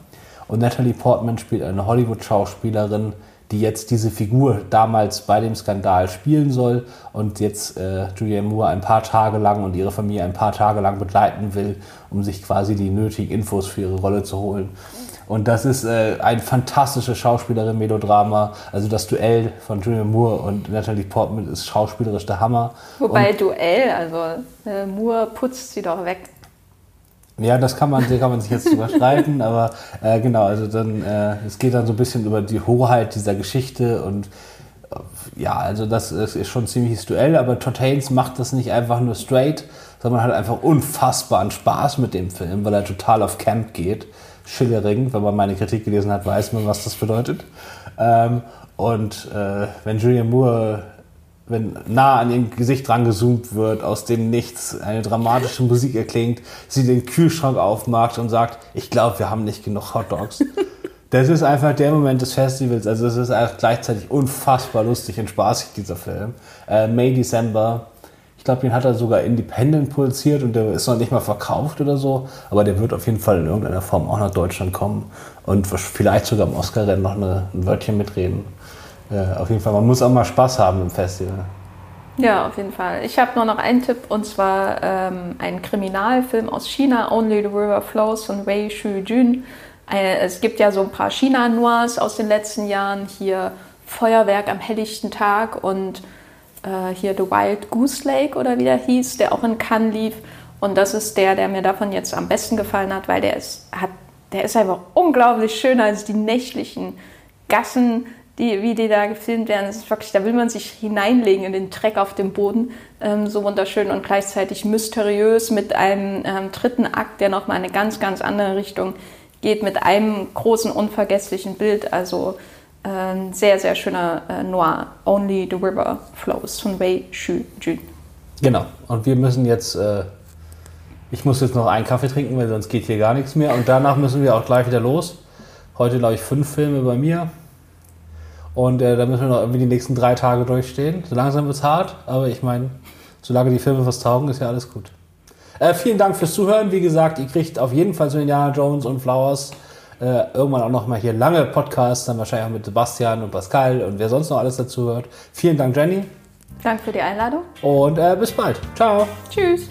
Und Natalie Portman spielt eine Hollywood-Schauspielerin, die jetzt diese Figur damals bei dem Skandal spielen soll und jetzt äh, Julianne Moore ein paar Tage lang und ihre Familie ein paar Tage lang begleiten will, um sich quasi die nötigen Infos für ihre Rolle zu holen. Und das ist äh, ein fantastisches Schauspielerin-Melodrama. Also das Duell von Julianne Moore und Natalie Portman ist schauspielerisch der Hammer. Wobei und Duell, also äh, Moore putzt sie doch weg. Ja, das kann man, kann man sich jetzt überschreiten, aber äh, genau, also dann, äh, es geht dann so ein bisschen über die Hoheit dieser Geschichte und äh, ja, also das ist schon ein ziemliches Duell, aber Todd Haynes macht das nicht einfach nur straight, sondern hat einfach unfassbaren Spaß mit dem Film, weil er total auf Camp geht. Schillering, wenn man meine Kritik gelesen hat, weiß man, was das bedeutet. Ähm, und äh, wenn Julian Moore wenn nah an ihrem Gesicht dran gezoomt wird, aus dem Nichts eine dramatische Musik erklingt, sie den Kühlschrank aufmacht und sagt, ich glaube, wir haben nicht genug Hot Dogs. Das ist einfach der Moment des Festivals. Also es ist gleichzeitig unfassbar lustig und spaßig, dieser Film. Äh, May December. Ich glaube, den hat er sogar independent produziert und der ist noch nicht mal verkauft oder so. Aber der wird auf jeden Fall in irgendeiner Form auch nach Deutschland kommen und vielleicht sogar im Oscar-Rennen noch eine, ein Wörtchen mitreden. Äh, auf jeden Fall, man muss auch mal Spaß haben im Festival. Ja, auf jeden Fall. Ich habe nur noch einen Tipp und zwar ähm, ein Kriminalfilm aus China, Only the River Flows von Wei Shu-jun. Äh, es gibt ja so ein paar China-Noirs aus den letzten Jahren. Hier Feuerwerk am helllichten Tag und äh, hier The Wild Goose Lake oder wie der hieß, der auch in Cannes lief. Und das ist der, der mir davon jetzt am besten gefallen hat, weil der ist, hat, der ist einfach unglaublich schön als die nächtlichen Gassen, die, wie die da gefilmt werden. Ist wirklich, da will man sich hineinlegen in den Dreck auf dem Boden. Ähm, so wunderschön und gleichzeitig mysteriös mit einem ähm, dritten Akt, der nochmal eine ganz, ganz andere Richtung geht, mit einem großen, unvergesslichen Bild. Also ein sehr, sehr schöner äh, Noir, Only the River Flows von Wei Shu Jun. Genau, und wir müssen jetzt, äh, ich muss jetzt noch einen Kaffee trinken, weil sonst geht hier gar nichts mehr. Und danach müssen wir auch gleich wieder los. Heute, glaube ich, fünf Filme bei mir. Und äh, da müssen wir noch irgendwie die nächsten drei Tage durchstehen. So langsam wird es hart, aber ich meine, solange die Filme was taugen, ist ja alles gut. Äh, vielen Dank fürs Zuhören. Wie gesagt, ihr kriegt auf jeden Fall so Indiana Jones und Flowers äh, irgendwann auch noch mal hier lange Podcasts, dann wahrscheinlich auch mit Sebastian und Pascal und wer sonst noch alles dazu hört. Vielen Dank, Jenny. Danke für die Einladung. Und äh, bis bald. Ciao. Tschüss.